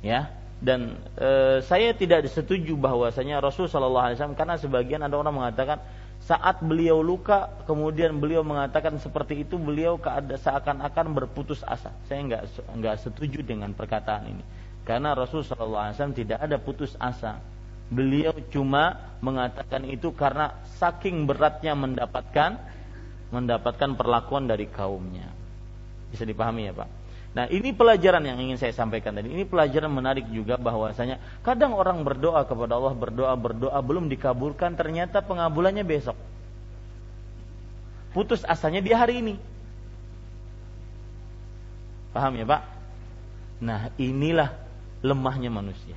Ya, dan e, saya tidak setuju bahwasanya Rasul Shallallahu Alaihi Wasallam karena sebagian ada orang mengatakan saat beliau luka kemudian beliau mengatakan seperti itu beliau seakan-akan berputus asa. Saya nggak nggak setuju dengan perkataan ini. Karena Rasul Shallallahu tidak ada putus asa. Beliau cuma mengatakan itu karena saking beratnya mendapatkan mendapatkan perlakuan dari kaumnya. Bisa dipahami ya Pak Nah ini pelajaran yang ingin saya sampaikan tadi. Ini pelajaran menarik juga bahwasanya kadang orang berdoa kepada Allah berdoa berdoa belum dikabulkan ternyata pengabulannya besok. Putus asanya di hari ini. Paham ya Pak? Nah inilah lemahnya manusia.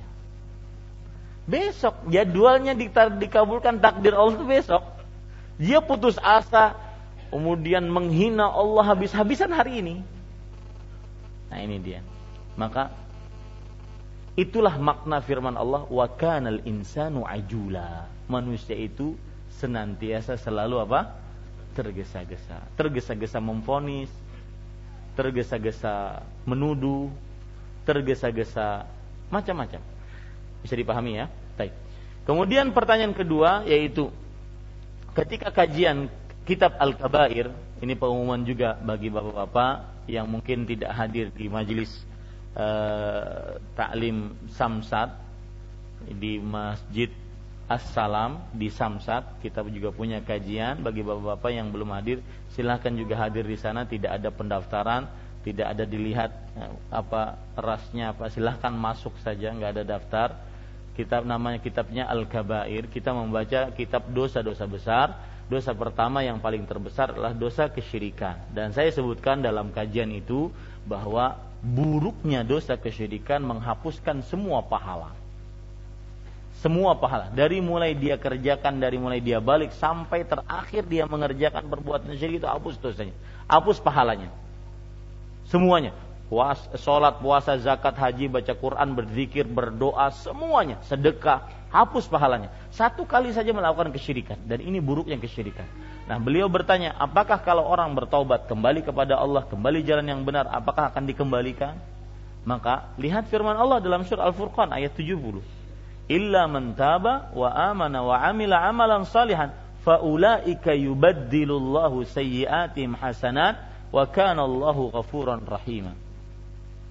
Besok jadwalnya dikabulkan takdir Allah itu besok. Dia putus asa, kemudian menghina Allah habis-habisan hari ini Nah ini dia. Maka itulah makna firman Allah wa kanal insanu ajula. Manusia itu senantiasa selalu apa? tergesa-gesa. Tergesa-gesa memfonis, tergesa-gesa menuduh, tergesa-gesa macam-macam. Bisa dipahami ya? Baik. Kemudian pertanyaan kedua yaitu ketika kajian kitab Al-Kabair, ini pengumuman juga bagi bapak-bapak yang mungkin tidak hadir di majelis uh, taklim Samsat di Masjid Assalam di Samsat. Kita juga punya kajian bagi bapak-bapak yang belum hadir. Silahkan juga hadir di sana. Tidak ada pendaftaran tidak ada dilihat uh, apa rasnya apa. Silahkan masuk saja nggak ada daftar. Kitab namanya kitabnya Al Kabair kita membaca kitab dosa-dosa besar Dosa pertama yang paling terbesar adalah dosa kesyirikan. Dan saya sebutkan dalam kajian itu bahwa buruknya dosa kesyirikan menghapuskan semua pahala. Semua pahala. Dari mulai dia kerjakan, dari mulai dia balik, sampai terakhir dia mengerjakan perbuatan syirik itu hapus dosanya. Hapus pahalanya. Semuanya. Puas, sholat, puasa, zakat, haji, baca Quran, berzikir, berdoa, semuanya. Sedekah, hapus pahalanya. Satu kali saja melakukan kesyirikan dan ini buruknya kesyirikan. Nah, beliau bertanya, apakah kalau orang bertaubat kembali kepada Allah, kembali jalan yang benar, apakah akan dikembalikan? Maka lihat firman Allah dalam surah Al-Furqan ayat 70. Illa man taba wa amana wa amila amalan salihan faulaika yubaddilullahu sayyi'atihim hasanat wa kana Allahu ghafuran rahima.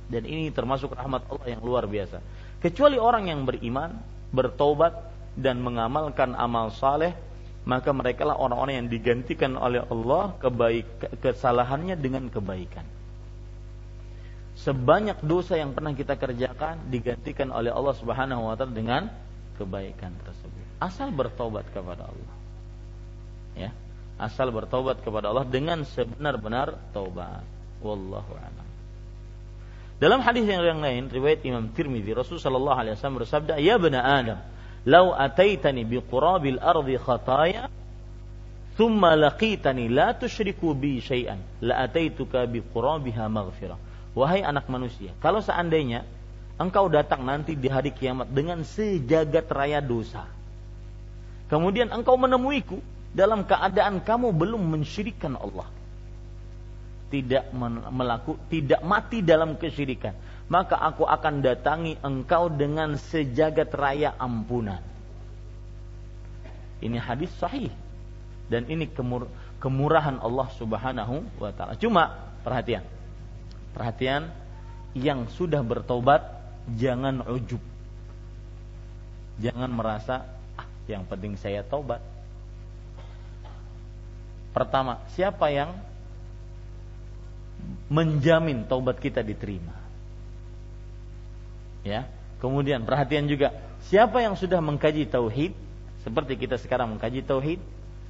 Dan ini termasuk rahmat Allah yang luar biasa. Kecuali orang yang beriman, bertobat dan mengamalkan amal saleh maka mereka lah orang-orang yang digantikan oleh Allah kebaik kesalahannya dengan kebaikan. Sebanyak dosa yang pernah kita kerjakan digantikan oleh Allah Subhanahu wa taala dengan kebaikan tersebut. Asal bertobat kepada Allah. Ya. Asal bertobat kepada Allah dengan sebenar-benar taubat. Wallahu a'lam. Dalam hadis yang lain riwayat Imam Tirmidzi Rasulullah sallallahu alaihi wasallam bersabda, "Ya bani Adam, lau ataitani bi qurabil ardi khataya thumma laqitani la tusyriku bi syai'an la ataituka bi qurabiha maghfirah." Wahai anak manusia, kalau seandainya engkau datang nanti di hari kiamat dengan sejagat raya dosa. Kemudian engkau menemuiku dalam keadaan kamu belum mensyirikan Allah tidak melaku, tidak mati dalam kesyirikan, maka aku akan datangi engkau dengan sejagat raya ampunan. Ini hadis sahih dan ini kemur, kemurahan Allah Subhanahu wa taala. Cuma perhatian. Perhatian yang sudah bertobat jangan ujub. Jangan merasa ah yang penting saya tobat. Pertama, siapa yang menjamin taubat kita diterima. Ya. Kemudian perhatian juga, siapa yang sudah mengkaji tauhid seperti kita sekarang mengkaji tauhid,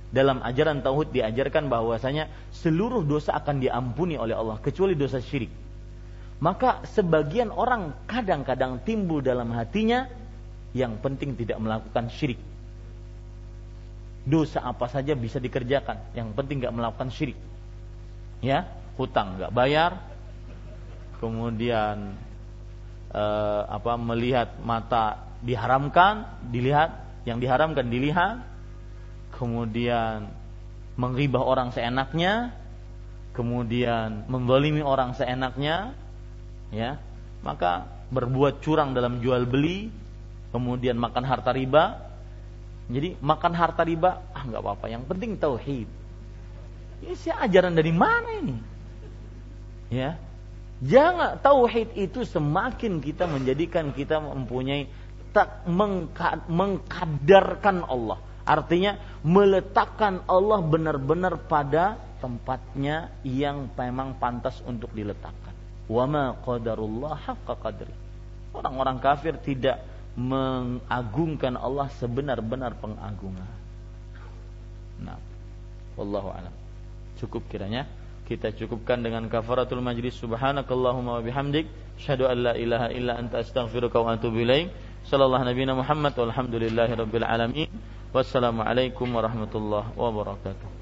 dalam ajaran tauhid diajarkan bahwasanya seluruh dosa akan diampuni oleh Allah kecuali dosa syirik. Maka sebagian orang kadang-kadang timbul dalam hatinya yang penting tidak melakukan syirik. Dosa apa saja bisa dikerjakan, yang penting nggak melakukan syirik. Ya, hutang nggak bayar, kemudian eh, apa melihat mata diharamkan, dilihat yang diharamkan dilihat, kemudian mengribah orang seenaknya, kemudian membolimi orang seenaknya, ya, maka berbuat curang dalam jual beli, kemudian makan harta riba, Jadi makan harta riba, ah nggak apa-apa. Yang penting tauhid. Ini sih ajaran dari mana ini? Ya, jangan tauhid itu semakin kita menjadikan kita mempunyai tak mengkadarkan Allah. Artinya meletakkan Allah benar-benar pada tempatnya yang memang pantas untuk diletakkan. Wa ma qadarullah haqqa qadri. Orang-orang kafir tidak mengagungkan Allah sebenar-benar pengagungan. Nah, wallahu alam. Cukup kiranya kita cukupkan dengan kafaratul majlis. Subhanakallahumma wa bihamdik. Asyhadu an la ilaha illa anta astaghfiruka wa atubu ilaik. Sallallahu nabiyana muhammad. Walhamdulillahi rabbil alamin. Wassalamu alaikum warahmatullahi wabarakatuh